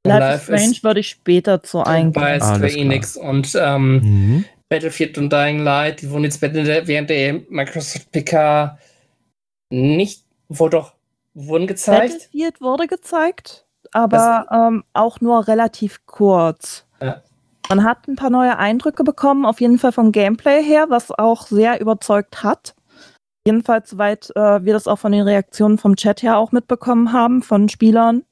Speaker 3: Life, is Strange würde ich später zu eingehen.
Speaker 2: Bei Square Enix und ähm, mhm. Battlefield und Dying Light, die wurden jetzt während der Microsoft PK nicht, wohl doch wurden gezeigt?
Speaker 3: Battlefield wurde gezeigt, aber ähm, auch nur relativ kurz. Ja. Man hat ein paar neue Eindrücke bekommen, auf jeden Fall vom Gameplay her, was auch sehr überzeugt hat. Jedenfalls, soweit äh, wir das auch von den Reaktionen vom Chat her auch mitbekommen haben, von Spielern,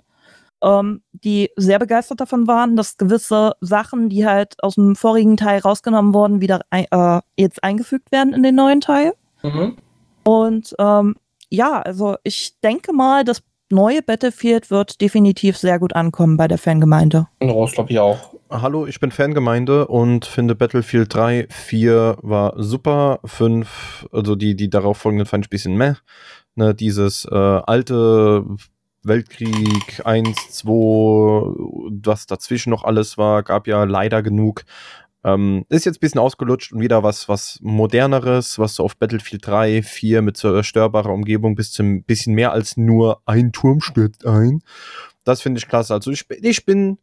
Speaker 3: ähm, die sehr begeistert davon waren, dass gewisse Sachen, die halt aus dem vorigen Teil rausgenommen wurden, wieder äh, jetzt eingefügt werden in den neuen Teil. Mhm. Und ähm, ja, also ich denke mal, das neue Battlefield wird definitiv sehr gut ankommen bei der Fangemeinde.
Speaker 2: Ja, das glaube ich auch.
Speaker 1: Hallo, ich bin Fangemeinde und finde Battlefield 3, 4 war super, 5, also die, die darauf folgenden fand ich ein bisschen meh. Ne, dieses äh, alte Weltkrieg 1, 2, was dazwischen noch alles war, gab ja leider genug. Ähm, ist jetzt ein bisschen ausgelutscht und wieder was, was moderneres, was so auf Battlefield 3, 4 mit zerstörbarer Umgebung bis zum bisschen mehr als nur ein Turm stürzt ein. Das finde ich klasse. Also ich, ich bin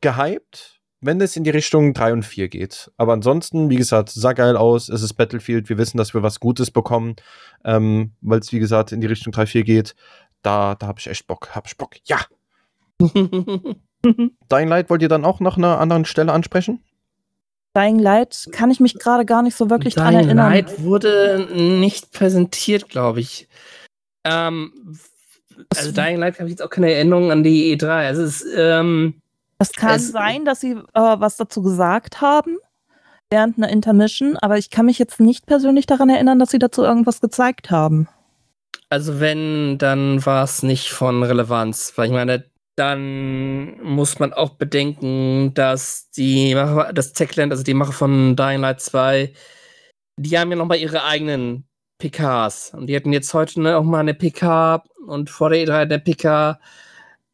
Speaker 1: gehypt, wenn es in die Richtung 3 und 4 geht. Aber ansonsten, wie gesagt, sah geil aus. Es ist Battlefield. Wir wissen, dass wir was Gutes bekommen, ähm, weil es, wie gesagt, in die Richtung 3, 4 geht. Da, da habe ich echt Bock. Hab ich Bock. Ja! Dein Light wollt ihr dann auch nach einer anderen Stelle ansprechen?
Speaker 3: Dying Light kann ich mich gerade gar nicht so wirklich Dying dran erinnern. Dying Light
Speaker 2: wurde nicht präsentiert, glaube ich. Ähm, also Dying Light habe ich jetzt auch keine Erinnerung an die E3. Also es ist, ähm,
Speaker 3: es kann es, sein, dass sie äh, was dazu gesagt haben während einer Intermission, aber ich kann mich jetzt nicht persönlich daran erinnern, dass sie dazu irgendwas gezeigt haben.
Speaker 2: Also wenn, dann war es nicht von Relevanz, weil ich meine, dann muss man auch bedenken, dass die Macher, das Techland, also die Macher von Dying Light 2, die haben ja nochmal ihre eigenen PKs. Und die hatten jetzt heute ne, auch mal eine PK und vor der E3 eine PK.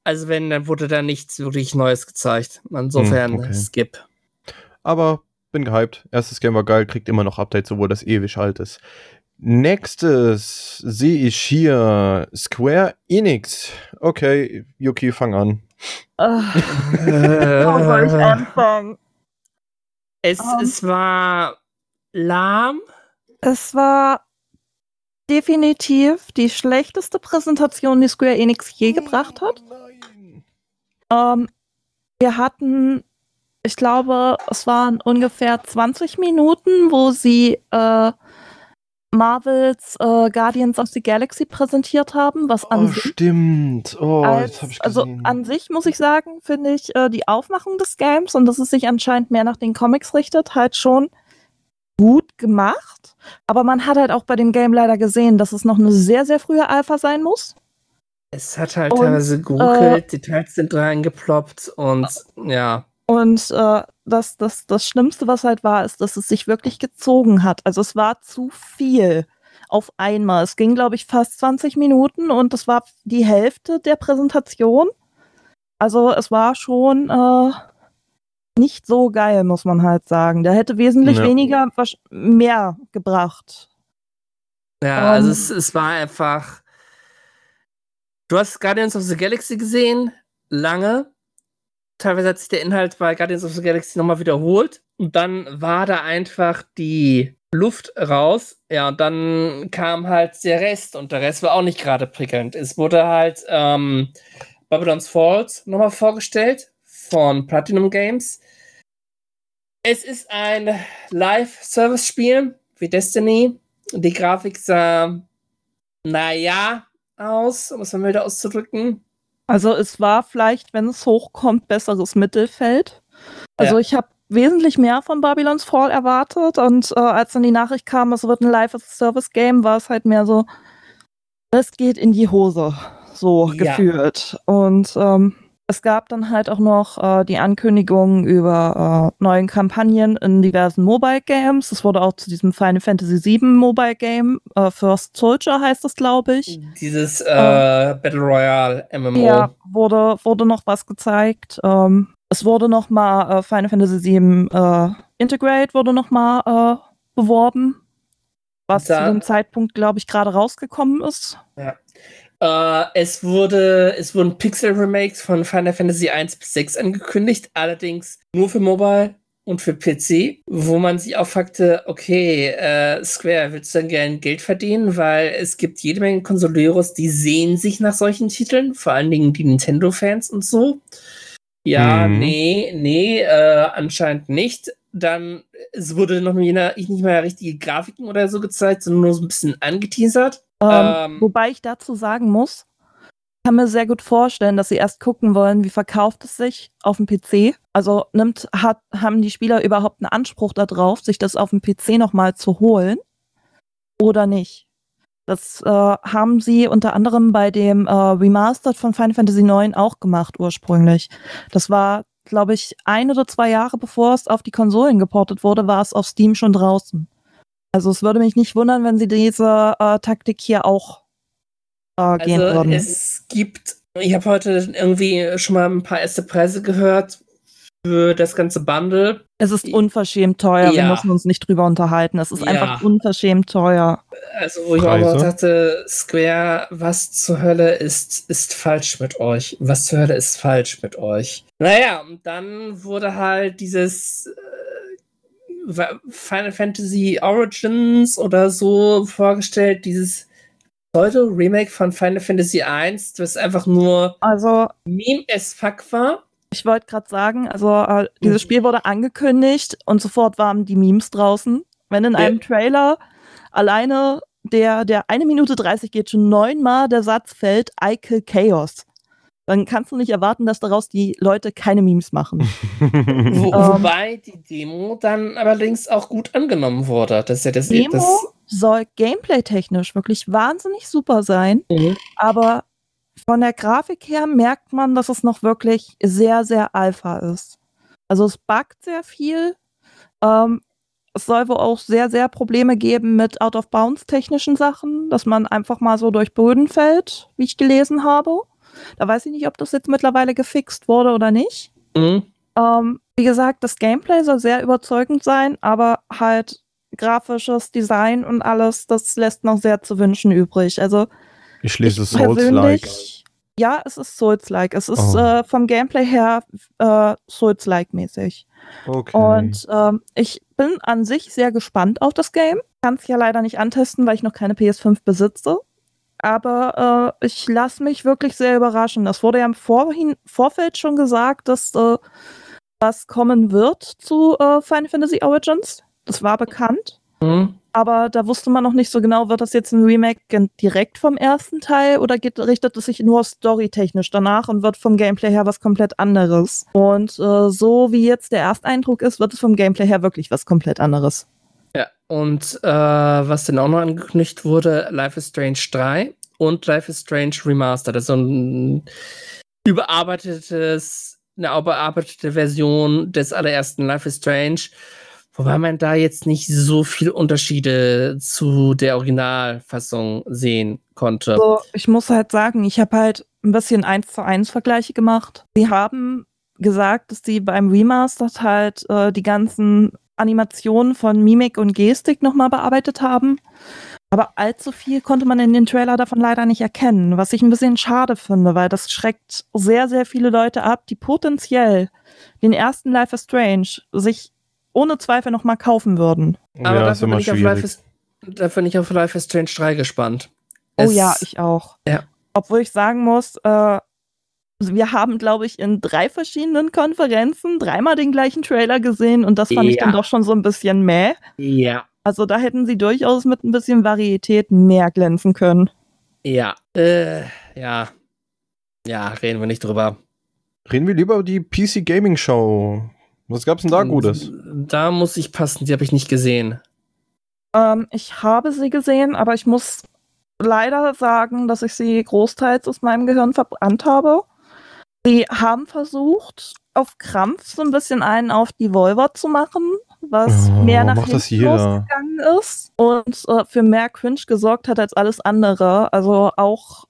Speaker 2: Also wenn, dann wurde da nichts wirklich Neues gezeigt. Insofern hm, okay. Skip.
Speaker 1: Aber bin gehypt. Erstes Game war geil, kriegt immer noch Updates, obwohl das ewig alt ist. Nächstes sehe ich hier Square Enix. Okay, Yuki, fang an.
Speaker 3: Äh, Wo soll ich anfangen?
Speaker 2: Es,
Speaker 3: Ähm.
Speaker 2: es war lahm.
Speaker 3: Es war definitiv die schlechteste Präsentation, die Square Enix je gebracht hat.
Speaker 1: Nein.
Speaker 3: Ähm, wir hatten, ich glaube, es waren ungefähr 20 Minuten, wo sie äh, Marvels äh, Guardians of the Galaxy präsentiert haben, was an
Speaker 1: Oh,
Speaker 3: sich
Speaker 1: stimmt. Oh,
Speaker 3: als,
Speaker 1: jetzt hab ich
Speaker 3: also an sich muss ich sagen, finde ich äh, die Aufmachung des Games und dass es sich anscheinend mehr nach den Comics richtet, halt schon gut gemacht. Aber man hat halt auch bei dem Game leider gesehen, dass es noch eine sehr, sehr frühe Alpha sein muss.
Speaker 2: Es hat halt
Speaker 3: Und,
Speaker 2: teilweise geruckelt, Details sind reingeploppt und ja.
Speaker 3: Und äh, das, das, das Schlimmste, was halt war, ist, dass es sich wirklich gezogen hat. Also es war zu viel auf einmal. Es ging, glaube ich, fast 20 Minuten und das war die Hälfte der Präsentation. Also es war schon äh, nicht so geil, muss man halt sagen. Da hätte wesentlich
Speaker 1: Ja.
Speaker 3: weniger mehr gebracht.
Speaker 2: Ja, also
Speaker 3: Ähm.
Speaker 2: es, es war einfach. Du hast Guardians of the Galaxy gesehen, lange. Teilweise hat sich der Inhalt bei Guardians of the Galaxy nochmal wiederholt. Und dann war da einfach die Luft raus. Ja, und dann kam halt der Rest. Und der Rest war auch nicht gerade prickelnd. Es wurde halt ähm, Babylon's Falls nochmal vorgestellt von Platinum Games. Es ist ein Live-Service-Spiel wie Destiny. Die Grafik sah, naja, aus, um es mal milder auszudrücken.
Speaker 3: Also es war vielleicht, wenn es hochkommt, besseres Mittelfeld. Also
Speaker 2: Ja.
Speaker 3: ich habe wesentlich mehr von Babylon's Fall erwartet und äh, als dann die Nachricht kam, es wird ein Live-as-a-Service-Game, war es halt mehr so, das geht in die Hose, so
Speaker 2: Ja.
Speaker 3: gefühlt. Und ähm, es gab dann halt auch noch äh, die Ankündigung über äh, neuen Kampagnen in diversen Mobile Games. Es wurde auch zu diesem Final Fantasy VII Mobile Game, äh, First Soldier heißt es, glaube ich.
Speaker 2: Dieses äh, Battle Royale MMO.
Speaker 3: Ja, wurde, wurde noch was gezeigt. Ähm, es wurde noch mal äh, Final Fantasy VII äh, Integrate wurde noch mal beworben, was
Speaker 2: Da-
Speaker 3: zu dem Zeitpunkt, glaube ich, gerade rausgekommen ist.
Speaker 2: Äh, es, wurde, es wurden Pixel-Remakes von Final Fantasy 1 bis 6 angekündigt, allerdings nur für Mobile und für PC, wo man sich auch fragte, okay, äh, Square, willst du denn gern Geld verdienen? Weil es gibt jede Menge Konsoleros, die sehen sich nach solchen Titeln, vor allen Dingen die Nintendo-Fans und so. Ja,
Speaker 1: Mhm.
Speaker 2: nee, nee, äh, anscheinend nicht. Dann, es wurde noch nie- nicht mehr richtige Grafiken oder so gezeigt, sondern nur so ein bisschen angeteasert.
Speaker 3: Ähm,
Speaker 2: Ähm.
Speaker 3: wobei ich dazu sagen muss, ich kann mir sehr gut vorstellen, dass sie erst gucken wollen, wie verkauft es sich auf dem PC. Also nimmt, hat, haben die Spieler überhaupt einen Anspruch darauf, sich das auf dem PC nochmal zu holen oder nicht? Das äh, haben sie unter anderem bei dem äh, Remastered von Final Fantasy IX auch gemacht ursprünglich. Das war, glaube ich, ein oder zwei Jahre bevor es auf die Konsolen geportet wurde, war es auf Steam schon draußen. Also es würde mich nicht wundern, wenn sie diese äh, Taktik hier auch äh, gehen
Speaker 2: Also
Speaker 3: würden.
Speaker 2: es gibt, ich habe heute irgendwie schon mal ein paar erste Preise gehört für das ganze Bundle.
Speaker 3: Es ist unverschämt teuer, wir
Speaker 2: Ja.
Speaker 3: müssen uns nicht drüber unterhalten. Es ist
Speaker 2: Ja.
Speaker 3: einfach unverschämt teuer.
Speaker 2: Also wo ich auch
Speaker 1: Preise?
Speaker 2: dachte, Square, was zur Hölle ist, ist falsch mit euch? Was zur Hölle ist falsch mit euch? Naja, und dann wurde halt dieses Final Fantasy Origins oder so vorgestellt, dieses Pseudo-Remake von Final Fantasy 1, das einfach nur
Speaker 3: Also
Speaker 2: Meme as fuck war.
Speaker 3: ich wollte gerade sagen, also äh, dieses
Speaker 2: Mhm.
Speaker 3: Spiel wurde angekündigt und sofort waren die Memes draußen. Wenn in
Speaker 2: Ja.
Speaker 3: einem Trailer alleine der, der eine Minute 30 geht, schon neunmal der Satz fällt, I kill Chaos. Dann kannst du nicht erwarten, dass daraus die Leute keine Memes machen.
Speaker 2: Wo,
Speaker 3: Ähm.
Speaker 2: wobei die Demo dann allerdings auch gut angenommen wurde. Das ist ja das.
Speaker 3: Demo
Speaker 2: das
Speaker 3: soll gameplay-technisch wirklich wahnsinnig super sein.
Speaker 2: Mhm.
Speaker 3: aber von der Grafik her merkt man, dass es noch wirklich sehr, sehr alpha ist. Also es buggt sehr viel. Ähm, es soll wohl auch sehr, sehr Probleme geben mit Out-of-Bounds-technischen Sachen, dass man einfach mal so durch Böden fällt, wie ich gelesen habe. Da weiß ich nicht, ob das jetzt mittlerweile gefixt wurde oder nicht.
Speaker 2: Mhm.
Speaker 3: Ähm, Wie gesagt, das Gameplay soll sehr überzeugend sein, aber halt grafisches Design und alles, das lässt noch sehr zu wünschen übrig. Also
Speaker 1: Ich lese
Speaker 3: ich
Speaker 1: Souls-like.
Speaker 3: persönlich- Ja, es ist Souls-like. Es ist
Speaker 1: Oh.
Speaker 3: äh, vom Gameplay her äh, Souls-like mäßig.
Speaker 1: Okay.
Speaker 3: Und ähm, ich bin an sich sehr gespannt auf das Game. Kann es ja leider nicht antesten, weil ich noch keine PS5 besitze. Aber äh, ich lasse mich wirklich sehr überraschen. Das wurde ja im Vorhin Vorfeld schon gesagt, dass äh, was kommen wird zu äh, Final Fantasy Origins. Das war bekannt.
Speaker 2: Hm?
Speaker 3: Aber da wusste man noch nicht so genau, wird das jetzt ein Remake direkt vom ersten Teil oder geht, richtet es sich nur storytechnisch danach und wird vom Gameplay her was komplett anderes. Und äh, so wie jetzt der Ersteindruck ist, wird es vom Gameplay her wirklich was komplett anderes.
Speaker 2: Ja, und äh, was dann auch noch angekündigt wurde, Life is Strange 3 und Life is Strange Remastered. Das ist so ein überarbeitetes, eine überarbeitete Version des allerersten Life is Strange. Wobei man da jetzt nicht so viele Unterschiede zu der Originalfassung sehen konnte.
Speaker 3: Also ich muss halt sagen, ich habe halt ein bisschen eins zu eins Vergleiche gemacht. Sie haben gesagt, dass sie beim Remastered halt äh, die ganzen Animationen von Mimik und Gestik nochmal bearbeitet haben. Aber allzu viel konnte man in den Trailer davon leider nicht erkennen, was ich ein bisschen schade finde, weil das schreckt sehr, sehr viele Leute ab, die potenziell den ersten Life is Strange sich ohne Zweifel nochmal kaufen würden.
Speaker 2: Aber
Speaker 1: ja, ist
Speaker 2: dafür,
Speaker 1: immer
Speaker 2: bin ich auf Life
Speaker 1: schwierig.
Speaker 2: is, dafür bin ich auf Life is Strange 3 gespannt.
Speaker 3: Oh
Speaker 2: Es-
Speaker 3: ja, ich auch.
Speaker 2: Ja.
Speaker 3: Obwohl ich sagen muss, äh, wir haben, glaube ich, in drei verschiedenen Konferenzen dreimal den gleichen Trailer gesehen und das fand ich
Speaker 2: Ja.
Speaker 3: dann doch schon so ein bisschen mäh.
Speaker 2: Ja.
Speaker 3: Also da hätten sie durchaus mit ein bisschen Varietät mehr glänzen können.
Speaker 2: Ja. Äh, ja. Ja, reden wir nicht drüber.
Speaker 1: Reden wir lieber über die PC Gaming Show. Was gab's denn da Gutes?
Speaker 2: Da muss ich passen, die habe ich nicht gesehen.
Speaker 3: Ähm, ich habe sie gesehen, aber ich muss leider sagen, dass ich sie großteils aus meinem Gehirn verbrannt habe. Sie haben versucht, auf Krampf so ein bisschen einen auf Devolver zu machen, was
Speaker 1: Oh,
Speaker 3: mehr nach hinten losgegangen ist und äh, für mehr Cringe gesorgt hat als alles andere. Also auch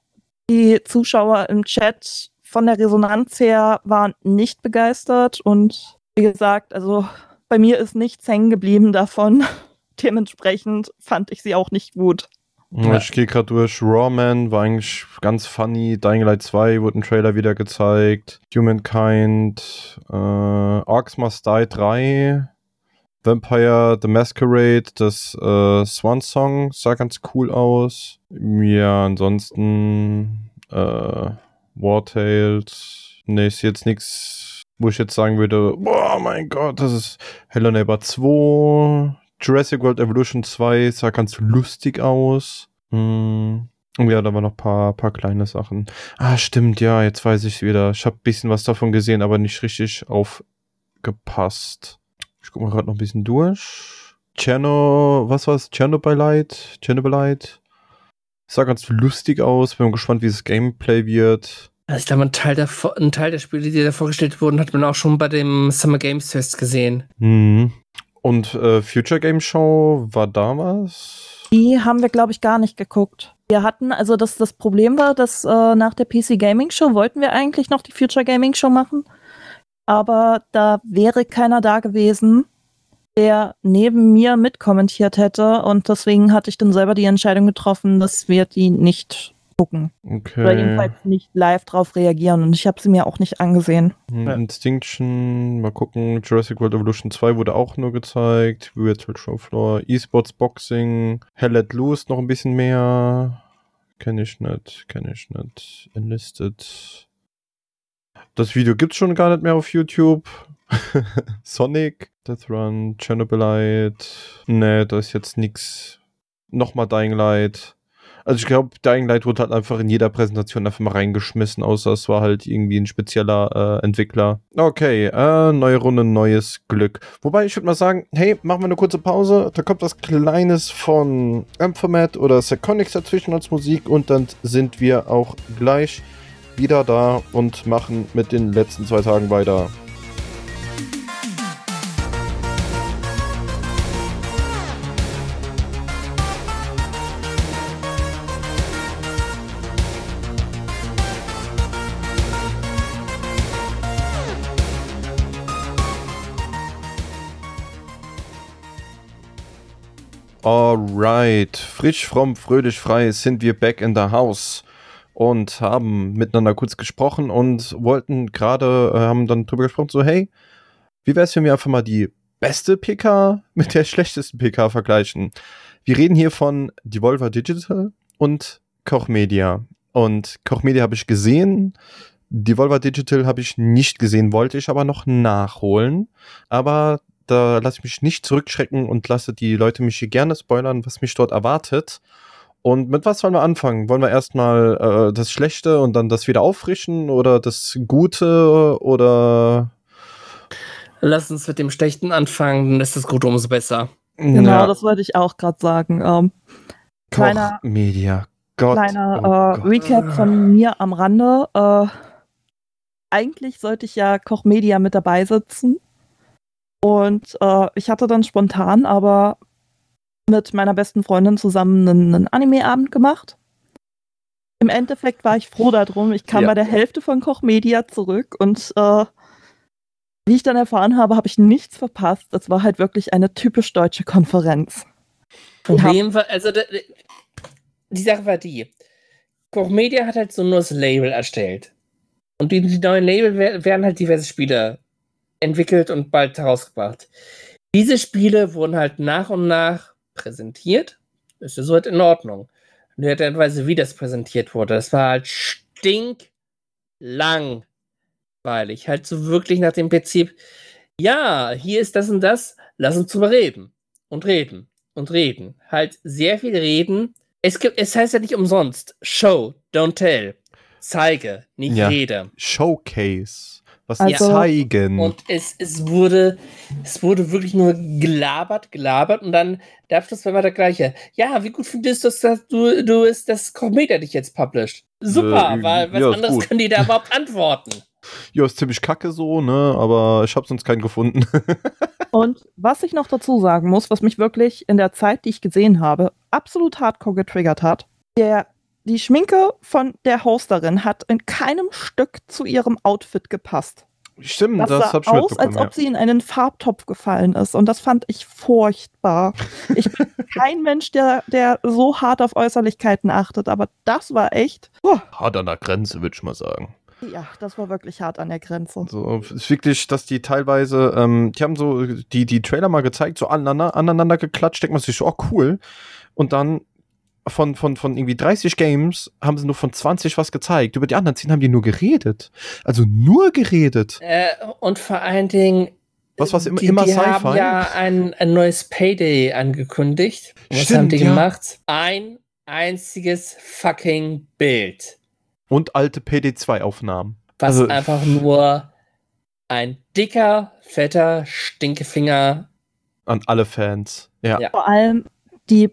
Speaker 3: die Zuschauer im Chat von der Resonanz her waren nicht begeistert und wie gesagt, also bei mir ist nichts hängen geblieben davon. Dementsprechend fand ich sie auch nicht gut.
Speaker 1: Ja. Ich gehe gerade durch. Rawman war eigentlich ganz funny. Dying Light 2 wurde ein Trailer wieder gezeigt. Humankind. Äh, Arcs Must Die 3. Vampire The Masquerade. Das äh, Swan Song sah ganz cool aus. Ja, ansonsten. Äh, War Tales. Ne, ist jetzt nichts, wo ich jetzt sagen würde: Boah, mein Gott, das ist Hello Neighbor 2. Jurassic World Evolution 2 sah ganz lustig aus. Hm. Und ja, da waren noch ein paar, paar kleine Sachen. Ah, stimmt, ja, jetzt weiß ich wieder. Ich habe ein bisschen was davon gesehen, aber nicht richtig aufgepasst. Ich gucke mal gerade noch ein bisschen durch. Cherno, was war's? Chernobylite? Chernobylite? Sah ganz lustig aus. Bin gespannt, wie das Gameplay wird.
Speaker 2: Also ich glaube, ein Teil, der, ein Teil der Spiele, die da vorgestellt wurden, hat man auch schon bei dem Summer Games Fest gesehen.
Speaker 1: Hm. Und äh, Future Game Show, war da was?
Speaker 3: Die haben wir, glaube ich, gar nicht geguckt. Wir hatten, also das, das Problem war, dass äh, nach der PC Gaming Show wollten wir eigentlich noch die Future Gaming Show machen. Aber da wäre keiner da gewesen, der neben mir mitkommentiert hätte. Und deswegen hatte ich dann selber die Entscheidung getroffen, dass wir die nicht gucken.
Speaker 1: Okay.
Speaker 3: Oder jedenfalls nicht live drauf reagieren. Und ich habe sie mir auch nicht angesehen.
Speaker 1: Hm,
Speaker 2: Ja.
Speaker 1: Instinction, mal gucken. Jurassic World Evolution 2 wurde auch nur gezeigt. Virtual Show Floor, Esports Boxing, Hell Let Loose noch ein bisschen mehr. Kenne ich nicht, kenne ich nicht. Enlisted. Das Video gibt's schon gar nicht mehr auf YouTube. Sonic, Death Run, Chernobylite. Nee, da ist jetzt nix. Nochmal Dying Light. Also ich glaube, Dying Light wurde halt einfach in jeder Präsentation einfach mal reingeschmissen, außer es war halt irgendwie ein spezieller äh, Entwickler. Okay, äh, neue Runde, neues Glück. Wobei ich würde mal sagen, hey, machen wir eine kurze Pause. Da kommt was Kleines von Amphomat oder Seconix dazwischen als Musik und dann sind wir auch gleich wieder da und machen mit den letzten zwei Tagen weiter. Alright, frisch, fromm, fröhlich, frei sind wir back in the house und haben miteinander kurz gesprochen und wollten gerade, äh, haben dann drüber gesprochen, so hey, wie wäre es, wenn wir einfach mal die beste PK mit der schlechtesten PK vergleichen? Wir reden hier von Devolver Digital und Koch Media. Und Koch Media habe ich gesehen, Devolver Digital habe ich nicht gesehen, wollte ich aber noch nachholen. Aber da lasse ich mich nicht zurückschrecken und lasse die Leute mich hier gerne spoilern, was mich dort erwartet. Und mit was wollen wir anfangen? Wollen wir erstmal äh, das Schlechte und dann das wieder auffrischen oder das Gute oder.
Speaker 2: Lass uns mit dem Schlechten anfangen, dann ist das Gute umso besser.
Speaker 3: Genau, ja. das wollte ich auch gerade sagen. Ähm,
Speaker 1: kleiner Media. Gott.
Speaker 3: Kleiner oh äh, Recap von mir am Rande. Äh, eigentlich sollte ich ja Koch Media mit dabei sitzen. Und äh, ich hatte dann spontan aber mit meiner besten Freundin zusammen einen, einen Anime-Abend gemacht. Im Endeffekt war ich froh darum. Ich kam ja. bei der Hälfte von Koch Media zurück und äh, wie ich dann erfahren habe, habe ich nichts verpasst. Das war halt wirklich eine typisch deutsche Konferenz.
Speaker 2: Problem war, also die Sache war die, Koch Media hat halt so nur das Label erstellt. Und die, die neuen Label werden halt diverse Spiele entwickelt und bald herausgebracht. Diese Spiele wurden halt nach und nach präsentiert. Ist ja soweit in Ordnung. Und die Art und Weise, wie das präsentiert wurde, das war halt stinklang langweilig. Halt so wirklich nach dem Prinzip, ja, hier ist das und das, lass uns drüber reden. Und reden. Und reden. Halt sehr viel reden. Es, gibt, es heißt ja nicht umsonst, Show, don't tell. Zeige, nicht ja. rede.
Speaker 1: Showcase. Was also, zeigen.
Speaker 2: Und es, es, wurde, es wurde wirklich nur gelabert, gelabert und dann darf das immer der gleiche. Ja, wie gut findest du, dass du, du ist, das Comedia dich jetzt published? Super, äh, weil was ja, anderes gut. können die da überhaupt antworten.
Speaker 1: Ja, ist ziemlich kacke so, ne? Aber ich habe sonst keinen gefunden.
Speaker 3: Und was ich noch dazu sagen muss, was mich wirklich in der Zeit, die ich gesehen habe, absolut hardcore getriggert hat, der, die Schminke von der Hosterin hat in keinem Stück zu ihrem Outfit gepasst.
Speaker 1: Stimmt, das,
Speaker 3: das
Speaker 1: hab
Speaker 3: ich aus, als ob sie in einen Farbtopf gefallen ist. Und das fand ich furchtbar. Ich bin kein Mensch, der, der so hart auf Äußerlichkeiten achtet, aber das war echt.
Speaker 1: Oh. Hart an der Grenze, würde ich mal sagen.
Speaker 3: Ja, das war wirklich hart an der Grenze.
Speaker 1: So, ist wirklich, dass die teilweise, ähm, die haben so die, die Trailer mal gezeigt, so aneinander, aneinander geklatscht, denkt man sich so, oh cool. Und dann von, von, von irgendwie 30 Games haben sie nur von 20 was gezeigt. Über die anderen 10 haben die nur geredet. Also nur geredet.
Speaker 2: Äh, und vor allen Dingen.
Speaker 1: Was, was immer, die, immer
Speaker 2: die haben ja ein, ein neues Payday angekündigt. Was Stimmt, haben die ja. gemacht? Ein einziges fucking Bild
Speaker 1: und alte PD2-Aufnahmen.
Speaker 2: Was also, einfach nur ein dicker, fetter Stinkefinger
Speaker 1: an alle Fans. Ja. ja.
Speaker 3: Vor allem die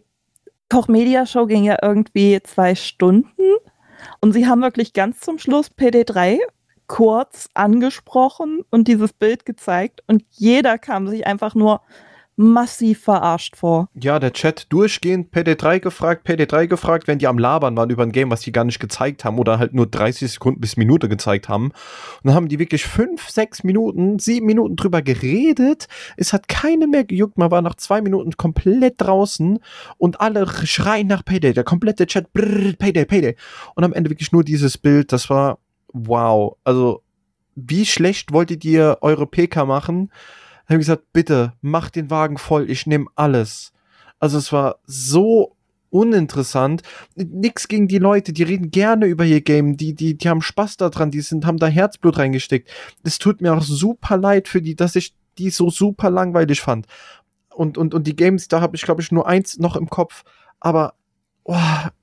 Speaker 3: Koch Media Show ging ja irgendwie zwei Stunden. Und sie haben wirklich ganz zum Schluss PD3 kurz angesprochen und dieses Bild gezeigt. Und jeder kam sich einfach nur massiv verarscht vor.
Speaker 1: Ja, der Chat durchgehend PD3 gefragt, PD3 gefragt, wenn die am Labern waren über ein Game, was die gar nicht gezeigt haben oder halt nur 30 Sekunden bis Minute gezeigt haben. Und dann haben die wirklich fünf, sechs Minuten, sieben Minuten drüber geredet. Es hat keinen mehr gejuckt. Man war nach zwei Minuten komplett draußen und alle schreien nach Payday. Der komplette Chat, brrr, Payday, Payday. Und am Ende wirklich nur dieses Bild. Das war wow. Also, wie schlecht wolltet ihr eure PK machen? Habe ich gesagt, bitte, mach den Wagen voll, ich nehme alles. Also es war so uninteressant. Nix gegen die Leute, die reden gerne über ihr Game, die, die, die haben Spaß daran, die sind, haben da Herzblut reingesteckt. Es tut mir auch super leid für die, dass ich die so super langweilig fand. Und, und, und die Games, da habe ich, glaube ich, nur eins noch im Kopf. Aber, oh,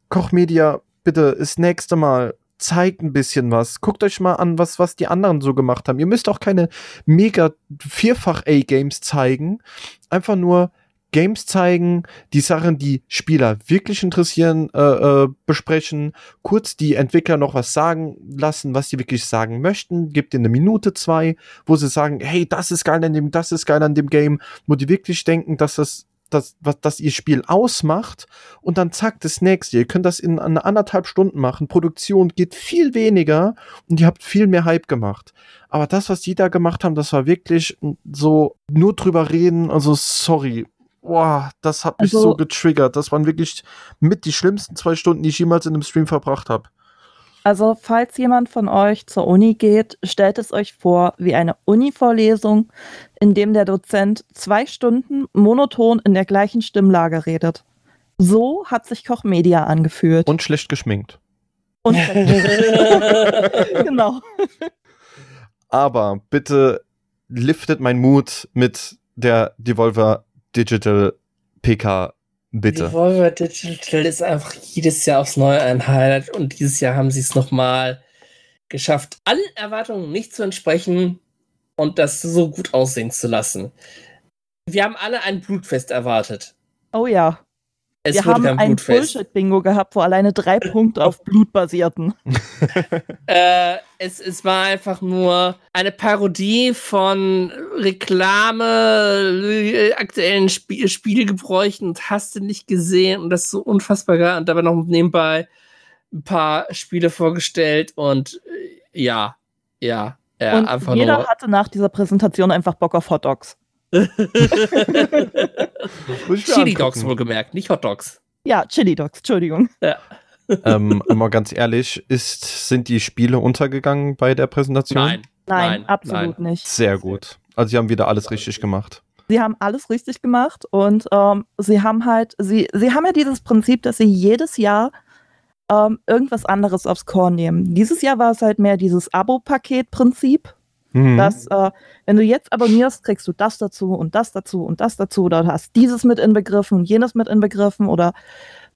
Speaker 1: Koch bitte, das nächste Mal zeigt ein bisschen was. Guckt euch mal an, was, was die anderen so gemacht haben. Ihr müsst auch keine mega Vierfach-A-Games zeigen. Einfach nur Games zeigen, die Sachen, die Spieler wirklich interessieren, äh, äh, besprechen, kurz die Entwickler noch was sagen lassen, was sie wirklich sagen möchten, gibt ihnen eine Minute, zwei, wo sie sagen, hey, das ist geil an dem, das ist geil an dem Game, wo die wirklich denken, dass das das, was das ihr Spiel ausmacht und dann zack, das nächste. Ihr könnt das in einer anderthalb Stunden machen. Produktion geht viel weniger und ihr habt viel mehr Hype gemacht. Aber das, was die da gemacht haben, das war wirklich so nur drüber reden, also sorry. boah, das hat mich
Speaker 3: Also-
Speaker 1: so getriggert. Das waren wirklich mit die schlimmsten zwei Stunden, die ich jemals in einem Stream verbracht habe.
Speaker 3: Also, falls jemand von euch zur Uni geht, stellt es euch vor wie eine Uni-Vorlesung, in dem der Dozent zwei Stunden monoton in der gleichen Stimmlage redet. So hat sich Koch Media angefühlt.
Speaker 1: Und schlecht geschminkt.
Speaker 3: Und genau.
Speaker 1: Aber bitte liftet mein Mut mit der Devolver Digital PK, bitte.
Speaker 2: Devolver Digital ist einfach jedes Jahr aufs Neue ein Highlight und dieses Jahr haben sie es nochmal geschafft, allen Erwartungen nicht zu entsprechen und das so gut aussehen zu lassen. Wir haben alle ein Blutfest erwartet.
Speaker 3: Oh ja.
Speaker 2: Es
Speaker 3: Wir haben ein. Bullshit-Bingo gehabt, wo alleine drei Punkte auf Blut basierten.
Speaker 2: Äh, es, es war einfach nur eine Parodie von Reklame, äh, aktuellen Sp Spielgebräuchen und hast du nicht gesehen und das ist so unfassbar geil und dabei noch nebenbei ein paar Spiele vorgestellt und äh, ja, ja, ja,
Speaker 3: Und jeder hatte nach dieser Präsentation einfach Bock auf Hot Dogs.
Speaker 2: Chili. Dogs wohlgemerkt, nicht Hot Dogs.
Speaker 3: Ja, Chili Dogs, Entschuldigung.
Speaker 1: ähm, mal ganz ehrlich, ist, sind die Spiele untergegangen bei der Präsentation?
Speaker 2: Nein,
Speaker 3: Nein,
Speaker 2: Nein,
Speaker 3: absolut nicht.
Speaker 1: Sehr gut. Also sie haben wieder alles richtig gemacht.
Speaker 3: Sie haben alles richtig gemacht und ähm, sie haben halt, sie, sie haben ja dieses Prinzip, dass sie jedes Jahr ähm, irgendwas anderes aufs Korn nehmen. Dieses Jahr war es halt mehr dieses Abo-Paket-Prinzip,
Speaker 1: Mhm.
Speaker 3: dass äh, wenn du jetzt abonnierst, kriegst du das dazu und das dazu und das dazu oder hast dieses mit inbegriffen und jenes mit inbegriffen oder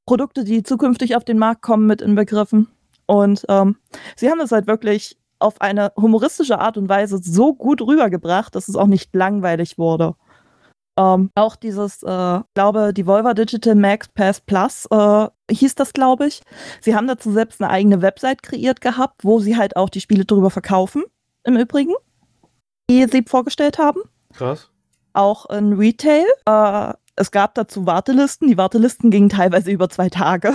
Speaker 3: Produkte, die zukünftig auf den Markt kommen, mit inbegriffen. Und ähm, sie haben das halt wirklich auf eine humoristische Art und Weise so gut rübergebracht, dass es auch nicht langweilig wurde. Ähm, auch dieses, äh, glaube, Devolver Digital Max Pass Plus äh, hieß das, glaube ich. Sie haben dazu selbst eine eigene Website kreiert gehabt, wo sie halt auch die Spiele drüber verkaufen, im Übrigen, die sie vorgestellt haben.
Speaker 1: Krass.
Speaker 3: Auch in Retail. Äh, es gab dazu Wartelisten. Die Wartelisten gingen teilweise über zwei Tage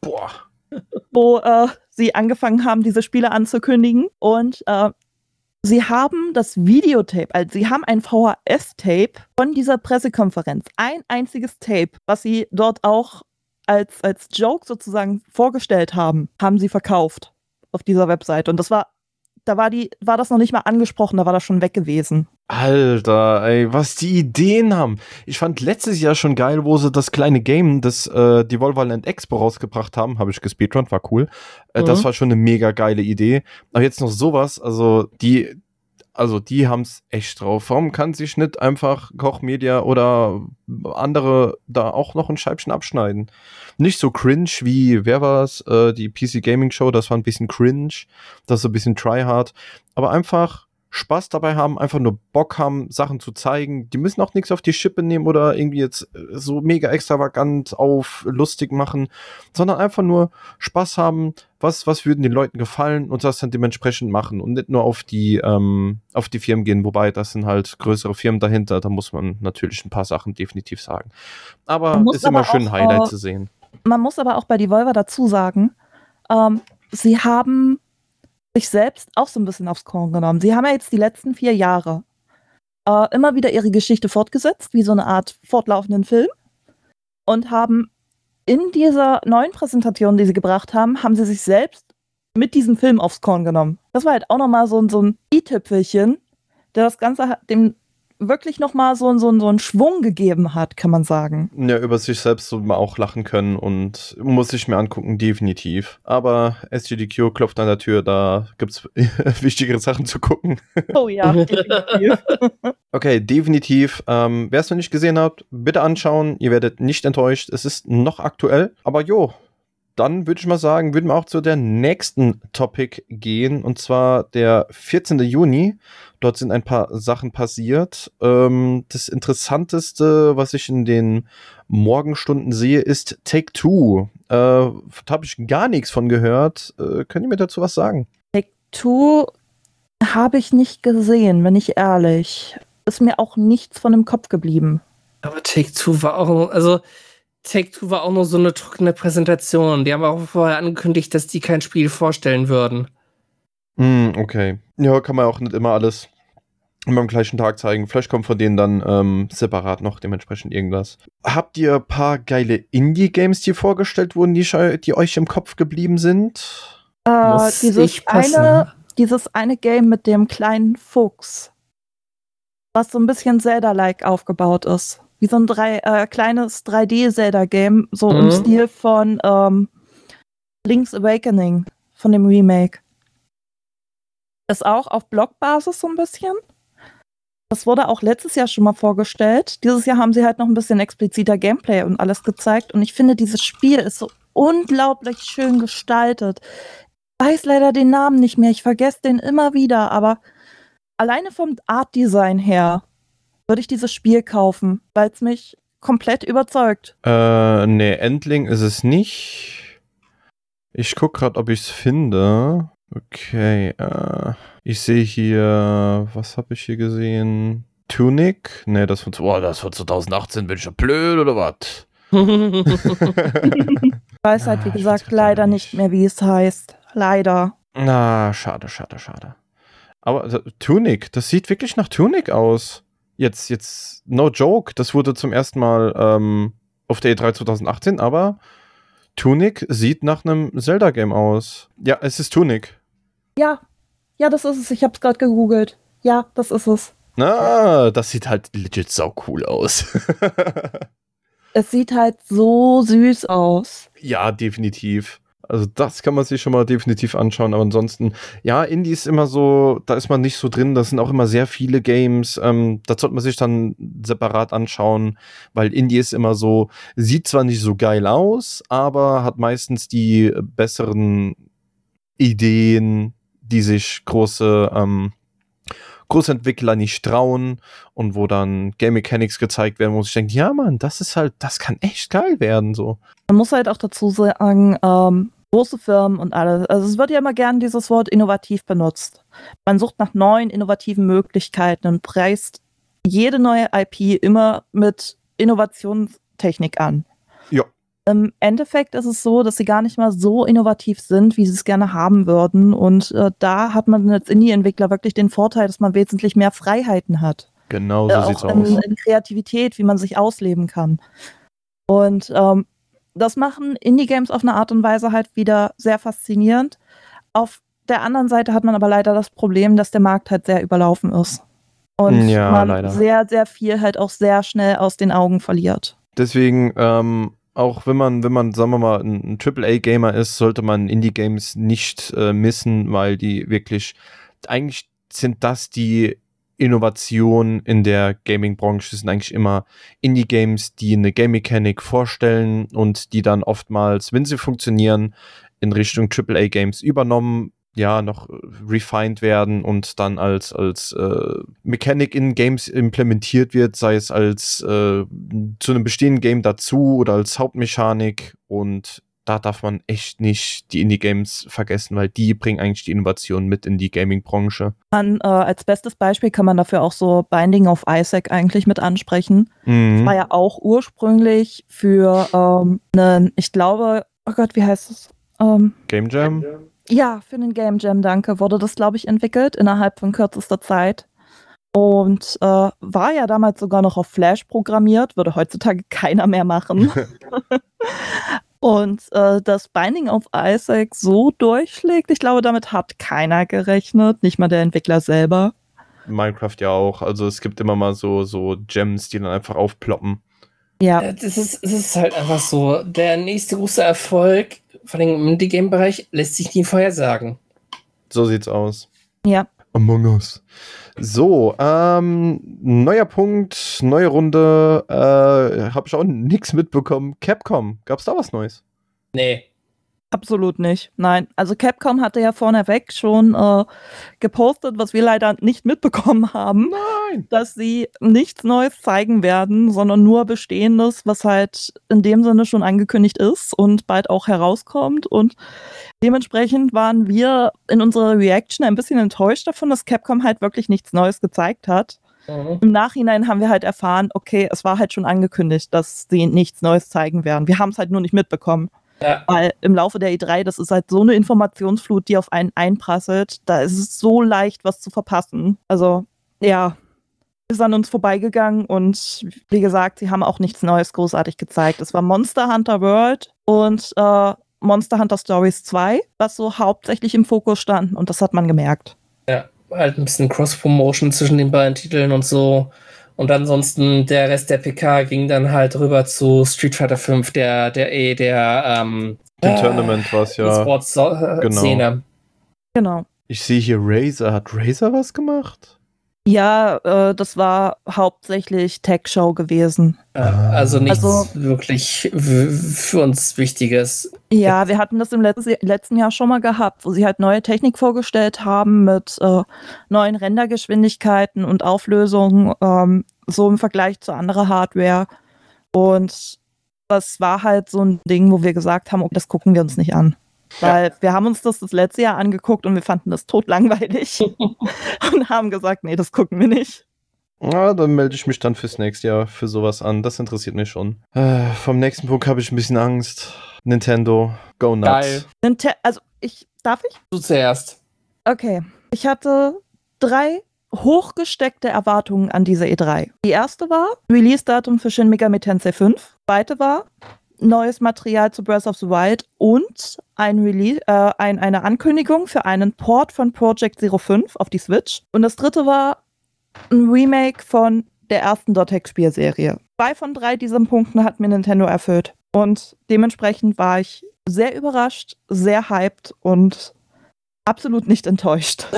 Speaker 1: Boah.
Speaker 3: wo äh, sie angefangen haben, diese Spiele anzukündigen. Und äh, sie haben das Videotape, also sie haben ein VHS-Tape von dieser Pressekonferenz. Ein einziges Tape, was sie dort auch als, als Joke sozusagen vorgestellt haben, haben sie verkauft auf dieser Website. Und das war, da war die, war das noch nicht mal angesprochen, da war das schon weg gewesen.
Speaker 1: Alter, ey, was die Ideen haben. Ich fand letztes Jahr schon geil, wo sie das kleine Game, das äh, Devolver Land Expo rausgebracht haben, habe ich gespeedrun, war cool. Äh, Das
Speaker 2: Mhm.
Speaker 1: war schon eine mega geile Idee. Aber jetzt noch sowas, also die, also die haben's echt drauf. Warum kann sich nicht einfach Koch Media oder andere da auch noch ein Scheibchen abschneiden? Nicht so cringe wie, wer war's, äh, die PC Gaming Show, das war ein bisschen cringe, das ist ein bisschen tryhard, aber einfach Spaß dabei haben, einfach nur Bock haben, Sachen zu zeigen. Die müssen auch nichts auf die Schippe nehmen oder irgendwie jetzt äh, so mega extravagant auf lustig machen, sondern einfach nur Spaß haben, was, was würden den Leuten gefallen und das dann dementsprechend machen und nicht nur auf die, ähm, auf die Firmen gehen, wobei das sind halt größere Firmen dahinter, da muss man natürlich ein paar Sachen definitiv sagen. Aber ist immer schön,
Speaker 3: auch,
Speaker 1: Highlight
Speaker 3: äh,
Speaker 1: zu sehen.
Speaker 3: Man muss aber auch bei Devolver dazu sagen, ähm, sie haben sich selbst auch so ein bisschen aufs Korn genommen. Sie haben ja jetzt die letzten vier Jahre äh, immer wieder ihre Geschichte fortgesetzt, wie so eine Art fortlaufenden Film. Und haben in dieser neuen Präsentation, die sie gebracht haben, haben sie sich selbst mit diesem Film aufs Korn genommen. Das war halt auch nochmal so, ein- so ein i-Tüpfelchen, der das Ganze hat- dem wirklich nochmal so, so, so einen Schwung gegeben hat, kann man sagen.
Speaker 1: Ja, über sich selbst soll man auch lachen können und muss ich mir angucken, definitiv. Aber SGDQ klopft an der Tür, da gibt's wichtigere Sachen zu gucken.
Speaker 3: Oh ja, definitiv.
Speaker 1: Okay, definitiv. Ähm, Wer es noch nicht gesehen hat, bitte anschauen. Ihr werdet nicht enttäuscht. Es ist noch aktuell. Aber jo, dann würde ich mal sagen, würden wir auch zu der nächsten Topic gehen. Und zwar der 14. Juni. Dort sind ein paar Sachen passiert. Ähm, das Interessanteste, was ich in den Morgenstunden sehe, ist Take Two. Äh, da habe ich gar nichts von gehört. Äh, könnt ihr mir dazu was sagen?
Speaker 3: Two habe ich nicht gesehen, bin ich ehrlich. Ist mir auch nichts von dem Kopf geblieben.
Speaker 2: Aber Take-Two war auch, also Take-Two war auch nur so eine trockene Präsentation. Die haben auch vorher angekündigt, dass die kein Spiel vorstellen würden.
Speaker 1: Hm, okay. Ja, kann man auch nicht immer alles immer am gleichen Tag zeigen. Vielleicht kommt von denen dann ähm, separat noch dementsprechend irgendwas. Habt ihr ein paar geile Indie-Games, die vorgestellt wurden, die, die, euch im Kopf geblieben sind?
Speaker 3: Äh, dieses, eine, dieses eine Game mit dem kleinen Fuchs, was so ein bisschen Zelda-like aufgebaut ist. Wie so ein drei, äh, kleines 3D-Zelda-Game, so mhm. im Stil von ähm, Link's Awakening, von dem Remake. Ist auch auf Blockbasis so ein bisschen. Das wurde auch letztes Jahr schon mal vorgestellt. Dieses Jahr haben sie halt noch ein bisschen expliziter Gameplay und alles gezeigt. Und ich finde, dieses Spiel ist so unglaublich schön gestaltet. Ich weiß leider den Namen nicht mehr. Ich vergesse den immer wieder. Aber alleine vom Art-Design her würde ich dieses Spiel kaufen, weil es mich komplett überzeugt.
Speaker 1: Äh, nee, Endling ist es nicht. Ich gucke gerade, ob ich es finde. Okay, äh, ich sehe hier, was habe ich hier gesehen? Tunic? Ne, das von, oh, das von 2018, bin ich ja blöd oder was?
Speaker 3: ich weiß halt, wie ah, gesagt, leider nicht mehr, wie es heißt. Leider.
Speaker 1: Na, schade, schade, schade. Aber also, Tunic, das sieht wirklich nach Tunic aus. Jetzt, jetzt, no joke, das wurde zum ersten Mal ähm, auf der E3 2018, aber Tunic sieht nach einem Zelda-Game aus. Ja, es ist Tunic.
Speaker 3: Ja, ja, das ist es. Ich habe es gerade gegoogelt. Ja, das ist es.
Speaker 1: Na, das sieht halt legit sau cool aus.
Speaker 3: es sieht halt so süß aus.
Speaker 1: Ja, definitiv. Also das kann man sich schon mal definitiv anschauen, aber ansonsten, ja, Indie ist immer so, da ist man nicht so drin, das sind auch immer sehr viele Games, ähm, das sollte man sich dann separat anschauen, weil Indie ist immer so, sieht zwar nicht so geil aus, aber hat meistens die besseren Ideen, die sich große, ähm, große Entwickler nicht trauen und wo dann Game Mechanics gezeigt werden, wo ich denke, ja Mann, das ist halt, das kann echt geil werden so.
Speaker 3: Man muss halt auch dazu sagen, ähm, große Firmen und alles, also es wird ja immer gern dieses Wort innovativ benutzt. Man sucht nach neuen innovativen Möglichkeiten und preist jede neue IP immer mit Innovationstechnik an. Im Endeffekt ist es so, dass sie gar nicht mal so innovativ sind, wie sie es gerne haben würden. Und äh, da hat man als Indie-Entwickler wirklich den Vorteil, dass man wesentlich mehr Freiheiten hat.
Speaker 1: Genau so äh, sieht's
Speaker 3: in,
Speaker 1: aus.
Speaker 3: In Kreativität, wie man sich ausleben kann. Und ähm, das machen Indie-Games auf eine Art und Weise halt wieder sehr faszinierend. Auf der anderen Seite hat man aber leider das Problem, dass der Markt halt sehr überlaufen ist. Und ja, man leider. sehr, sehr viel halt auch sehr schnell aus den Augen verliert.
Speaker 1: Deswegen ähm, auch wenn man, wenn man, sagen wir mal, ein, ein AAA-Gamer ist, sollte man Indie-Games nicht äh, missen, weil die wirklich, eigentlich sind das die Innovationen in der Gaming-Branche. Sind eigentlich immer Indie-Games, die eine Game-Mechanik vorstellen und die dann oftmals, wenn sie funktionieren, in Richtung AAA-Games übernommen ja, noch äh, refined werden und dann als, als äh, Mechanik in Games implementiert wird, sei es als äh, zu einem bestehenden Game dazu oder als Hauptmechanik und da darf man echt nicht die Indie-Games vergessen, weil die bringen eigentlich die Innovation mit in die Gaming-Branche.
Speaker 3: äh, als bestes Beispiel kann man dafür auch so Binding of Isaac eigentlich mit ansprechen. Mhm. Das war ja auch ursprünglich für ähm, einen, ich glaube, oh Gott, wie heißt es?
Speaker 1: Ähm, Game Jam?
Speaker 3: Ja, für den Game Jam, danke, wurde das, glaube ich, entwickelt innerhalb von kürzester Zeit. Und äh, war ja damals sogar noch auf Flash programmiert, würde heutzutage keiner mehr machen. Und äh, dass Binding of Isaac so durchschlägt, ich glaube, damit hat keiner gerechnet, nicht mal der Entwickler selber.
Speaker 1: Minecraft ja auch. Also es gibt immer mal so, so Gems, die dann einfach aufploppen.
Speaker 2: Ja. Das ist, es ist halt einfach so. Der nächste große Erfolg vor allem im Indie-Game-Bereich, lässt sich nie vorhersagen.
Speaker 1: So sieht's aus.
Speaker 3: Ja.
Speaker 1: Among Us. So, ähm, neuer Punkt, neue Runde. Äh, hab ich auch nichts mitbekommen. Capcom, gab's da was Neues?
Speaker 2: Nee.
Speaker 3: Absolut nicht. Nein. Also Capcom hatte ja vorneweg schon äh, gepostet, was wir leider nicht mitbekommen haben.
Speaker 1: Nein.
Speaker 3: Dass sie nichts Neues zeigen werden, sondern nur Bestehendes, was halt in dem Sinne schon angekündigt ist und bald auch herauskommt. Und dementsprechend waren wir in unserer Reaction ein bisschen enttäuscht davon, dass Capcom halt wirklich nichts Neues gezeigt hat. Mhm. Im Nachhinein haben wir halt erfahren, okay, es war halt schon angekündigt, dass sie nichts Neues zeigen werden. Wir haben es halt nur nicht mitbekommen. Ja. Weil im Laufe der E3, das ist halt so eine Informationsflut, die auf einen einprasselt, da ist es so leicht, was zu verpassen. Also ja, ist an uns vorbeigegangen und wie gesagt, sie haben auch nichts Neues großartig gezeigt. Es war Monster Hunter World und äh, Monster Hunter Stories 2, was so hauptsächlich im Fokus stand und das hat man gemerkt.
Speaker 2: Ja, halt ein bisschen Cross-Promotion zwischen den beiden Titeln und so. Und ansonsten der Rest der PK ging dann halt rüber zu Street Fighter 5, der, der eh, der, ähm,
Speaker 1: Im Tournament war es ja.
Speaker 2: Sports-Szene.
Speaker 3: Genau.
Speaker 1: Ich sehe hier Razer. Hat Razer was gemacht?
Speaker 3: Ja, äh, das war hauptsächlich Tech-Show gewesen.
Speaker 2: Ja, also nichts
Speaker 3: Also-
Speaker 2: wirklich w- für uns Wichtiges.
Speaker 3: Ja, wir hatten das im letzten, letzten Jahr schon mal gehabt, wo sie halt neue Technik vorgestellt haben mit äh, neuen Rendergeschwindigkeiten und Auflösungen, ähm, so im Vergleich zu anderer Hardware. Und das war halt so ein Ding, wo wir gesagt haben, okay, das gucken wir uns nicht an. Weil wir haben uns das das letzte Jahr angeguckt und wir fanden das totlangweilig und haben gesagt, nee, das gucken wir nicht.
Speaker 1: Ja, dann melde ich mich dann fürs nächste Jahr für sowas an. Das interessiert mich schon. Äh, vom nächsten Punkt habe ich ein bisschen Angst. Nintendo, go nuts.
Speaker 2: Geil.
Speaker 3: Ninte also ich, darf ich?
Speaker 2: Du zuerst.
Speaker 3: Okay. Ich hatte drei hochgesteckte Erwartungen an diese E3. Die erste war Release-Datum für Shin Megami Tensei 5. Zweite war neues Material zu Breath of the Wild und ein Release, äh, ein, eine Ankündigung für einen Port von Project Zero 5 auf die Switch. Und das dritte war ein Remake von der ersten Dotec-Spielserie. Zwei von drei diesen Punkten hat mir Nintendo erfüllt. Und dementsprechend war ich sehr überrascht, sehr hyped und absolut nicht enttäuscht.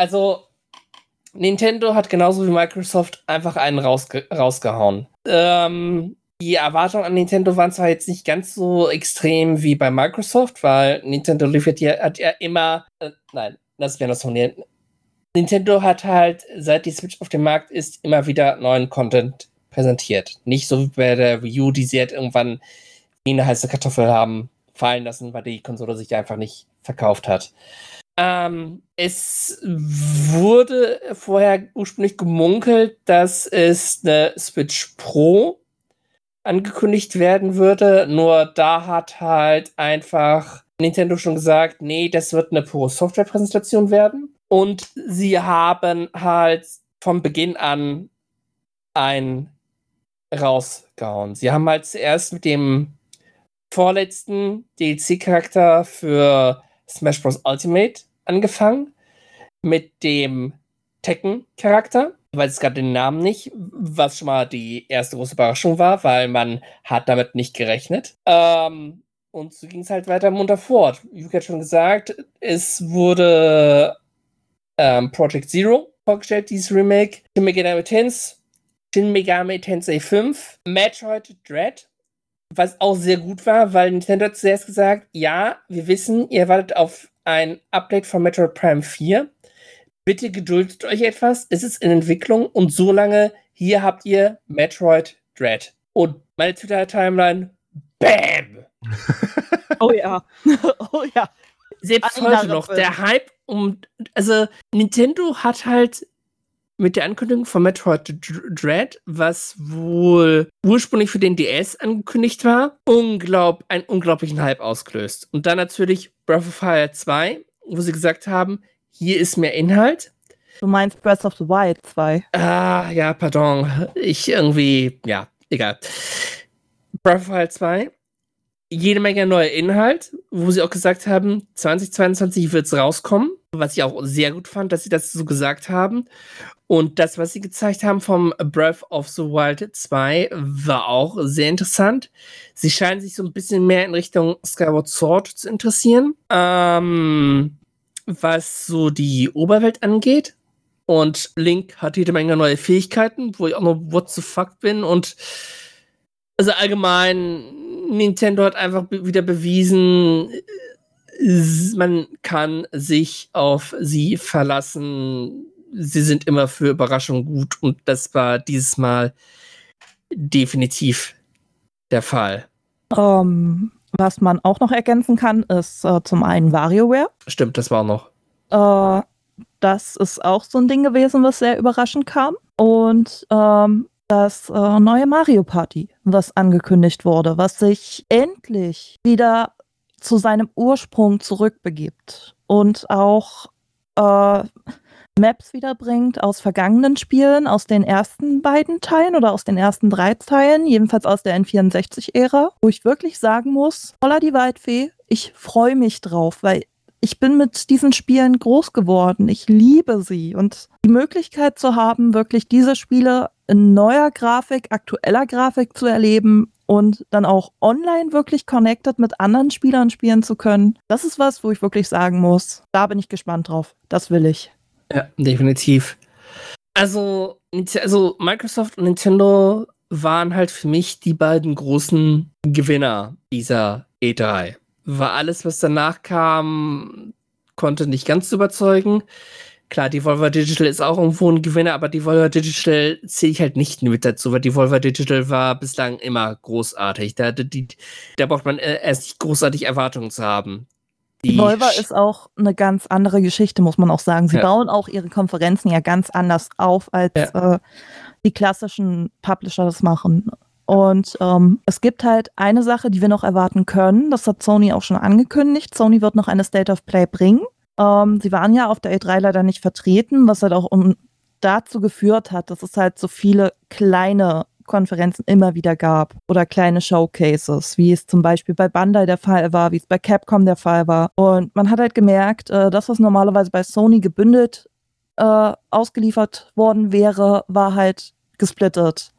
Speaker 2: also, Nintendo hat genauso wie Microsoft einfach einen rausge rausgehauen. Ähm, die Erwartungen an Nintendo waren zwar jetzt nicht ganz so extrem wie bei Microsoft, weil Nintendo liefert ja, hat ja immer, äh, nein, das wäre das mir. Nintendo hat halt, seit die Switch auf dem Markt ist, immer wieder neuen Content präsentiert. Nicht so wie bei der Wii U, die sie halt irgendwann wie eine heiße Kartoffel haben fallen lassen, weil die Konsole sich einfach nicht verkauft hat. Ähm, es wurde vorher ursprünglich gemunkelt, dass es eine Switch Pro angekündigt werden würde. Nur da hat halt einfach Nintendo schon gesagt, nee, das wird eine Pro-Software-Präsentation werden. Und sie haben halt von Beginn an ein rausgehauen. Sie haben halt zuerst mit dem vorletzten DLC-Charakter für Smash Bros. Ultimate angefangen. Mit dem Tekken-Charakter. Weiß jetzt gerade den Namen nicht, was schon mal die erste große Überraschung war, weil man hat damit nicht gerechnet. Ähm, und so ging es halt weiter munter fort. Yuki hat schon gesagt, es wurde ähm, Project Zero vorgestellt, dieses Remake. Shin Megami Tensei, Shin Megami Tensei 5, Metroid Dread, was auch sehr gut war, weil Nintendo hat zuerst gesagt, ja, wir wissen, ihr wartet auf ein Update von Metroid Prime 4. Bitte geduldet euch etwas, es ist in Entwicklung und so lange, hier habt ihr Metroid Dread. Und meine Twitter-Timeline, BAM!
Speaker 3: Oh ja. oh ja.
Speaker 2: Selbst heute noch, der Hype um, also Nintendo hat halt mit der Ankündigung von Metroid Dr- Dread, was wohl ursprünglich für den DS angekündigt war, unglaub, einen unglaublichen Hype ausgelöst. Und dann natürlich Breath of Fire 2, wo sie gesagt haben, hier ist mehr Inhalt.
Speaker 3: Du meinst Breath of the Wild 2.
Speaker 2: Ah, ja, pardon. Ich irgendwie, ja, egal. Breath of the Wild 2. Jede Menge neuer Inhalt, wo sie auch gesagt haben, 2022 wird es rauskommen. Was ich auch sehr gut fand, dass sie das so gesagt haben. Und das, was sie gezeigt haben vom Breath of the Wild 2, war auch sehr interessant. Sie scheinen sich so ein bisschen mehr in Richtung Skyward Sword zu interessieren. Ähm, was so die Oberwelt angeht. Und Link hat jede Menge neue Fähigkeiten, wo ich auch noch what the fuck bin. Und also allgemein, Nintendo hat einfach wieder bewiesen, man kann sich auf sie verlassen. Sie sind immer für Überraschungen gut. Und das war dieses Mal definitiv der Fall.
Speaker 3: Ähm, was man auch noch ergänzen kann, ist äh, zum einen WarioWare.
Speaker 2: Stimmt, das war auch noch.
Speaker 3: Äh, das ist auch so ein Ding gewesen, was sehr überraschend kam. Und ähm, das äh, neue Mario Party, was angekündigt wurde, was sich endlich wieder zu seinem Ursprung zurückbegibt und auch äh, Maps wiederbringt aus vergangenen Spielen, aus den ersten beiden Teilen oder aus den ersten drei Teilen, jedenfalls aus der N64-Ära, wo ich wirklich sagen muss, holla die Waldfee, ich freue mich drauf, weil ich bin mit diesen Spielen groß geworden. Ich liebe sie. Und die Möglichkeit zu haben, wirklich diese Spiele in neuer Grafik, aktueller Grafik zu erleben und dann auch online wirklich connected mit anderen Spielern spielen zu können, das ist was, wo ich wirklich sagen muss, da bin ich gespannt drauf. Das will ich.
Speaker 2: Ja, definitiv. Also, also Microsoft und Nintendo waren halt für mich die beiden großen Gewinner dieser E3 war alles, was danach kam, konnte nicht ganz überzeugen. Klar, die Volvo Digital ist auch irgendwo ein Gewinner, aber die Volvo Digital zähle ich halt nicht mit dazu, weil die Volvo Digital war bislang immer großartig. Da, die, da braucht man äh, erst nicht großartig Erwartungen zu haben.
Speaker 3: Die Volvo ist auch eine ganz andere Geschichte, muss man auch sagen. Sie ja. bauen auch ihre Konferenzen ja ganz anders auf, als ja. äh, die klassischen Publisher das machen. Und ähm, es gibt halt eine Sache, die wir noch erwarten können. Das hat Sony auch schon angekündigt. Sony wird noch eine State of Play bringen. Ähm, sie waren ja auf der E3 leider nicht vertreten, was halt auch um, dazu geführt hat, dass es halt so viele kleine Konferenzen immer wieder gab oder kleine Showcases, wie es zum Beispiel bei Bandai der Fall war, wie es bei Capcom der Fall war. Und man hat halt gemerkt, äh, das, was normalerweise bei Sony gebündelt äh, ausgeliefert worden wäre, war halt gesplittet.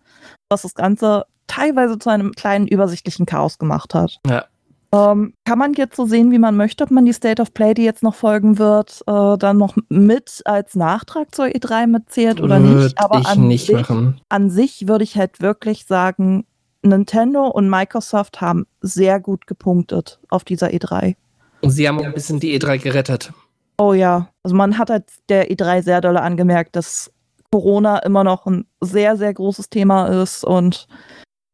Speaker 3: Was das Ganze teilweise zu einem kleinen übersichtlichen Chaos gemacht hat.
Speaker 2: Ja.
Speaker 3: Ähm, kann man jetzt so sehen, wie man möchte, ob man die State of Play, die jetzt noch folgen wird, äh, dann noch mit als Nachtrag zur E3 mitzählt oder Würd nicht.
Speaker 2: Aber an, nicht
Speaker 3: sich, an sich würde ich halt wirklich sagen, Nintendo und Microsoft haben sehr gut gepunktet auf dieser E3.
Speaker 2: Und sie haben auch ein bisschen die E3 gerettet.
Speaker 3: Oh ja, also man hat halt der E3 sehr doll angemerkt, dass Corona immer noch ein sehr, sehr großes Thema ist und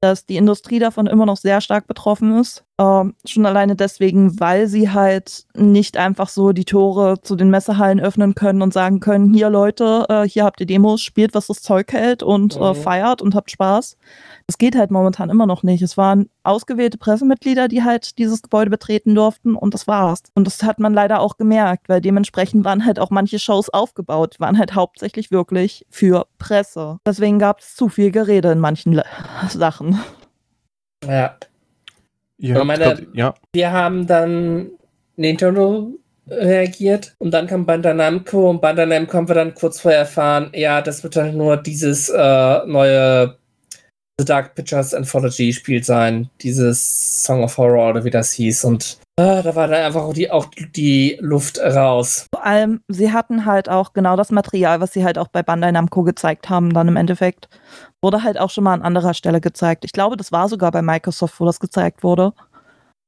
Speaker 3: dass die Industrie davon immer noch sehr stark betroffen ist. Ähm, schon alleine deswegen, weil sie halt nicht einfach so die Tore zu den Messehallen öffnen können und sagen können, hier Leute, äh, hier habt ihr Demos, spielt, was das Zeug hält und äh, mhm. äh, feiert und habt Spaß. Das geht halt momentan immer noch nicht. Es waren ausgewählte Pressemitglieder, die halt dieses Gebäude betreten durften und das war's. Und das hat man leider auch gemerkt, weil dementsprechend waren halt auch manche Shows aufgebaut, waren halt hauptsächlich wirklich für Presse. Deswegen gab es zu viel Gerede in manchen Le Sachen.
Speaker 2: Ja. Ja, meine, grad, ja. Wir haben dann Nintendo reagiert und dann kam Bandai Namco und Bandai Namco haben wir dann kurz vorher erfahren, ja, das wird dann nur dieses äh, neue The Dark Pictures Anthology Spiel sein, dieses Song of Horror oder wie das hieß und äh, da war dann einfach auch die, auch die Luft raus.
Speaker 3: Vor allem, sie hatten halt auch genau das Material, was sie halt auch bei Bandai Namco gezeigt haben, dann im Endeffekt wurde halt auch schon mal an anderer Stelle gezeigt. Ich glaube, das war sogar bei Microsoft, wo das gezeigt wurde.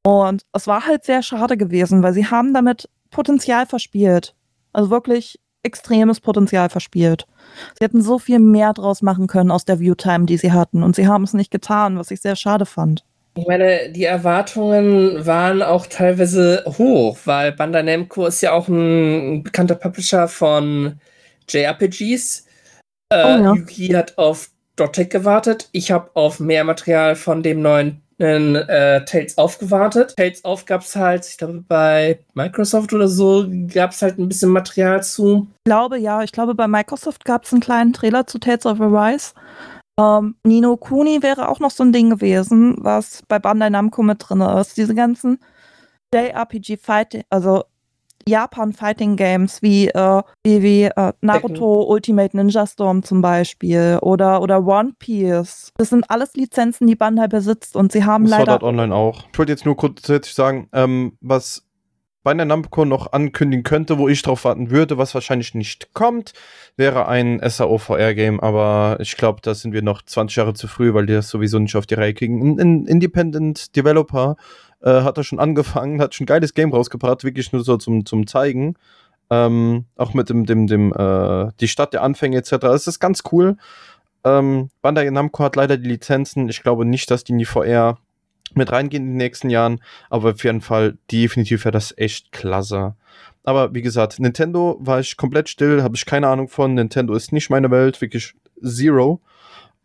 Speaker 3: Und es war halt sehr schade gewesen, weil sie haben damit Potenzial verspielt. Also wirklich extremes Potenzial verspielt. Sie hätten so viel mehr draus machen können aus der Viewtime, die sie hatten. Und sie haben es nicht getan, was ich sehr schade fand.
Speaker 2: Ich meine, die Erwartungen waren auch teilweise hoch, weil Bandai Namco ist ja auch ein bekannter Publisher von JRPGs. Äh, oh, ja. Yuki hat auf Dotec gewartet. Ich habe auf mehr Material von dem neuen äh, Tales aufgewartet. Tales auf gab es halt, ich glaube, bei Microsoft oder so gab es halt ein bisschen Material zu.
Speaker 3: Ich glaube, ja. Ich glaube, bei Microsoft gab es einen kleinen Trailer zu Tales of Arise. Ähm, Nino Kuni wäre auch noch so ein Ding gewesen, was bei Bandai Namco mit drin ist. Diese ganzen JRPG Fighting, also Japan Fighting Games wie, äh, wie, wie äh, Naruto Ultimate Ninja Storm zum Beispiel oder, oder One Piece. Das sind alles Lizenzen, die Bandai besitzt und sie haben Sword leider. Art
Speaker 1: Online auch. Ich wollte jetzt nur kurz sagen, ähm, was Bandai Namco noch ankündigen könnte, wo ich drauf warten würde, was wahrscheinlich nicht kommt, wäre ein SAO VR Game, aber ich glaube, da sind wir noch 20 Jahre zu früh, weil die das sowieso nicht auf die Reihe kriegen. Ein, Independent Developer äh, hat er schon angefangen, hat schon ein geiles Game rausgebracht, wirklich nur so zum, zum Zeigen. Ähm, auch mit dem, dem, dem, äh, die Stadt der Anfänge etc. Es ist ganz cool. Ähm, Bandai Namco hat leider die Lizenzen. Ich glaube nicht, dass die in die VR mit reingehen in den nächsten Jahren, aber auf jeden Fall definitiv wäre das echt klasse. Aber wie gesagt, Nintendo war ich komplett still, habe ich keine Ahnung von. Nintendo ist nicht meine Welt, wirklich zero.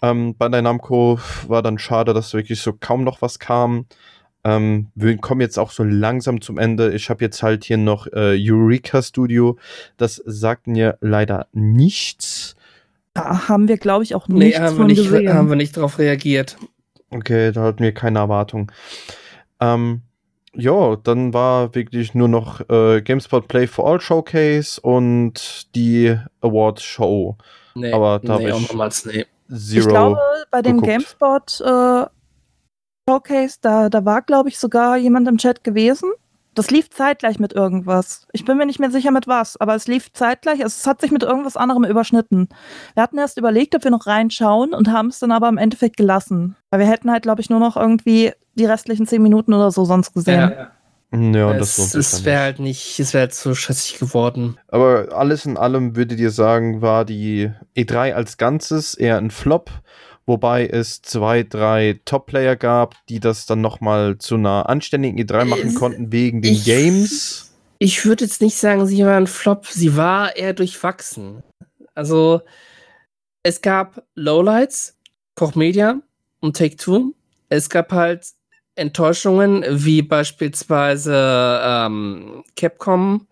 Speaker 1: Ähm, Bandai Namco war dann schade, dass wirklich so kaum noch was kam. Ähm, wir kommen jetzt auch so langsam zum Ende. Ich habe jetzt halt hier noch äh, Eureka Studio. Das sagt mir leider nichts.
Speaker 3: Da haben wir, glaube ich, auch
Speaker 2: Nee,
Speaker 3: nichts
Speaker 2: haben wir,
Speaker 3: von
Speaker 2: nicht,
Speaker 3: gesehen.
Speaker 2: haben wir nicht darauf reagiert.
Speaker 1: Okay, da hatten wir keine Erwartung. Ähm, ja, dann war wirklich nur noch äh, GameSpot Play for All Showcase und die Award Show.
Speaker 2: Nee,
Speaker 1: Aber da
Speaker 2: nee,
Speaker 1: ich-
Speaker 2: nochmals, nee.
Speaker 1: Zero.
Speaker 3: Ich glaube, bei dem
Speaker 1: geguckt.
Speaker 3: GameSpot äh, Showcase, da, da war, glaube ich, sogar jemand im Chat gewesen. Das lief zeitgleich mit irgendwas. Ich bin mir nicht mehr sicher mit was, aber es lief zeitgleich. Also es hat sich mit irgendwas anderem überschnitten. Wir hatten erst überlegt, ob wir noch reinschauen und haben es dann aber im Endeffekt gelassen. Weil wir hätten halt, glaube ich, nur noch irgendwie die restlichen zehn Minuten oder so sonst gesehen.
Speaker 2: Ja,
Speaker 1: ja, das lohnt
Speaker 2: es es wäre halt nicht, es wäre halt so schätzig geworden.
Speaker 1: Aber alles in allem würdet ihr sagen, war die E3 als Ganzes eher ein Flop, wobei es zwei, drei Top-Player gab, die das dann nochmal zu einer anständigen E3 machen
Speaker 2: Es-
Speaker 1: konnten wegen den
Speaker 2: ich-
Speaker 1: Games.
Speaker 2: Ich würde jetzt nicht sagen, sie war ein Flop, sie war eher durchwachsen. Also, es gab Lowlights, Koch Media und Take Two. Es gab halt Enttäuschungen, wie beispielsweise ähm, Capcom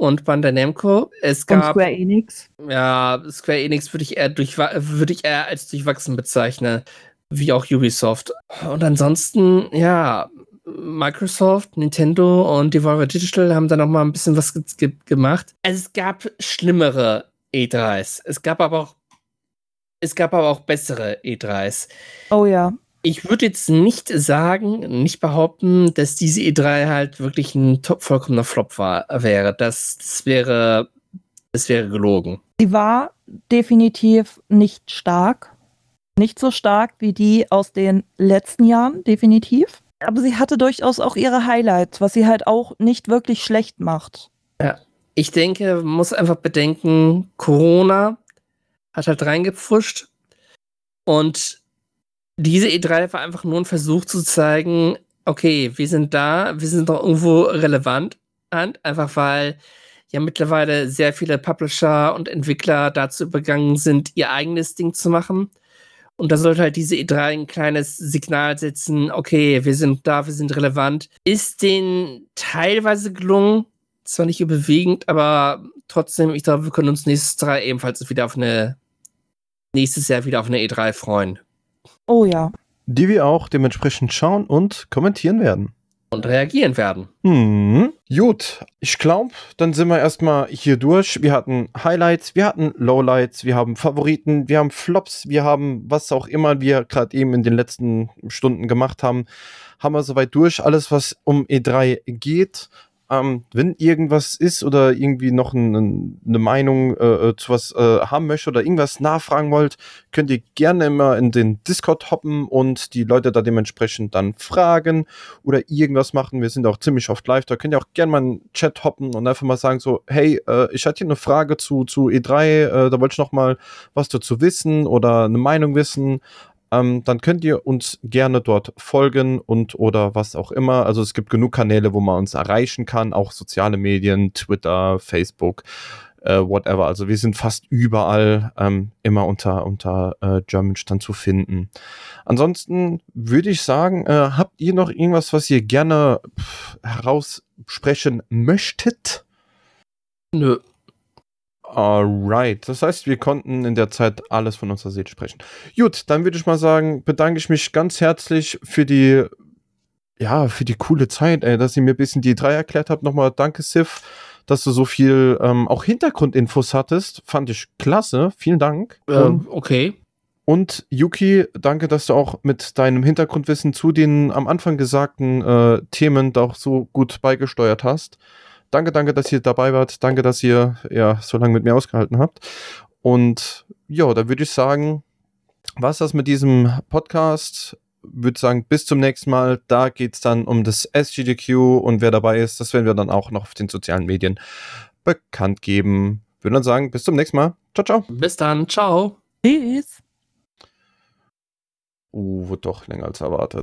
Speaker 2: und Bandai Namco. Es
Speaker 3: Und
Speaker 2: gab
Speaker 3: Square Enix.
Speaker 2: Ja, Square Enix würde ich eher würde ich eher als durchwachsen bezeichnen, wie auch Ubisoft. Und ansonsten, ja, Microsoft, Nintendo und Devolver Digital haben da noch mal ein bisschen was ge gemacht. Also es gab schlimmere E3s. Es gab aber auch es gab aber auch bessere E3s.
Speaker 3: Oh ja.
Speaker 2: Ich würde jetzt nicht sagen, nicht behaupten, dass diese E3 halt wirklich ein top vollkommener Flop war, wäre. Das, das wäre, das wäre gelogen.
Speaker 3: Sie war definitiv nicht stark. Nicht so stark wie die aus den letzten Jahren, definitiv. Aber sie hatte durchaus auch ihre Highlights, was sie halt auch nicht wirklich schlecht macht.
Speaker 2: Ich denke, man muss einfach bedenken, Corona hat halt reingepfuscht und diese E3 war einfach nur ein Versuch zu zeigen, okay, wir sind da, wir sind doch irgendwo relevant, einfach weil ja mittlerweile sehr viele Publisher und Entwickler dazu übergegangen sind, ihr eigenes Ding zu machen. Und da sollte halt diese E3 ein kleines Signal setzen, okay, wir sind da, wir sind relevant. Ist denen teilweise gelungen, zwar nicht überwiegend, aber trotzdem, ich glaube, wir können uns nächstes Jahr ebenfalls wieder auf eine nächstes Jahr wieder auf eine E3 freuen
Speaker 3: Oh ja.
Speaker 1: Die wir auch dementsprechend schauen und kommentieren werden.
Speaker 2: und reagieren werden.
Speaker 1: Hm. Gut, ich glaube, dann sind wir erstmal hier durch. Wir hatten Highlights, wir hatten Lowlights, wir haben Favoriten, wir haben Flops, wir haben was auch immer wir gerade eben in den letzten Stunden gemacht haben, haben wir soweit durch. Alles, was um E3 geht. Ähm, wenn irgendwas ist oder irgendwie noch ein, eine Meinung äh, zu was äh, haben möchte oder irgendwas nachfragen wollt, könnt ihr gerne immer in den Discord hoppen und die Leute da dementsprechend dann fragen oder irgendwas machen. Wir sind auch ziemlich oft live. Da könnt ihr auch gerne mal in den Chat hoppen und einfach mal sagen so, hey, äh, ich hatte hier eine Frage zu, zu E3, äh, da wollte ich noch mal was dazu wissen oder eine Meinung wissen. Ähm, dann könnt ihr uns gerne dort folgen und oder was auch immer. Also es gibt genug Kanäle, wo man uns erreichen kann, auch soziale Medien, Twitter, Facebook, äh, whatever. Also wir sind fast überall ähm, immer unter, unter äh, German dann zu finden. Ansonsten würde ich sagen, äh, habt ihr noch irgendwas, was ihr gerne pff, heraussprechen möchtet?
Speaker 2: Nö.
Speaker 1: Alright, das heißt, wir konnten in der Zeit alles von unserer Seele sprechen. Gut, dann würde ich mal sagen, bedanke ich mich ganz herzlich für die, ja, für die coole Zeit, ey, dass ihr mir ein bisschen die drei erklärt habt. Nochmal danke, Sif, dass du so viel ähm, auch Hintergrundinfos hattest. Fand ich klasse. Vielen Dank. Und
Speaker 2: Ähm, okay.
Speaker 1: und Yuki, danke, dass du auch mit deinem Hintergrundwissen zu den am Anfang gesagten äh, Themen da auch so gut beigesteuert hast. Danke, danke, dass ihr dabei wart. Danke, dass ihr ja so lange mit mir ausgehalten habt. Und ja, da würde ich sagen, was das mit diesem Podcast? Würde sagen, bis zum nächsten Mal. Da geht es dann um das SGDQ und wer dabei ist, das werden wir dann auch noch auf den sozialen Medien bekannt geben. Würde dann sagen, bis zum nächsten Mal. Ciao, ciao.
Speaker 2: Bis dann. Ciao.
Speaker 3: Tschüss.
Speaker 1: Uh, wird doch länger als erwartet.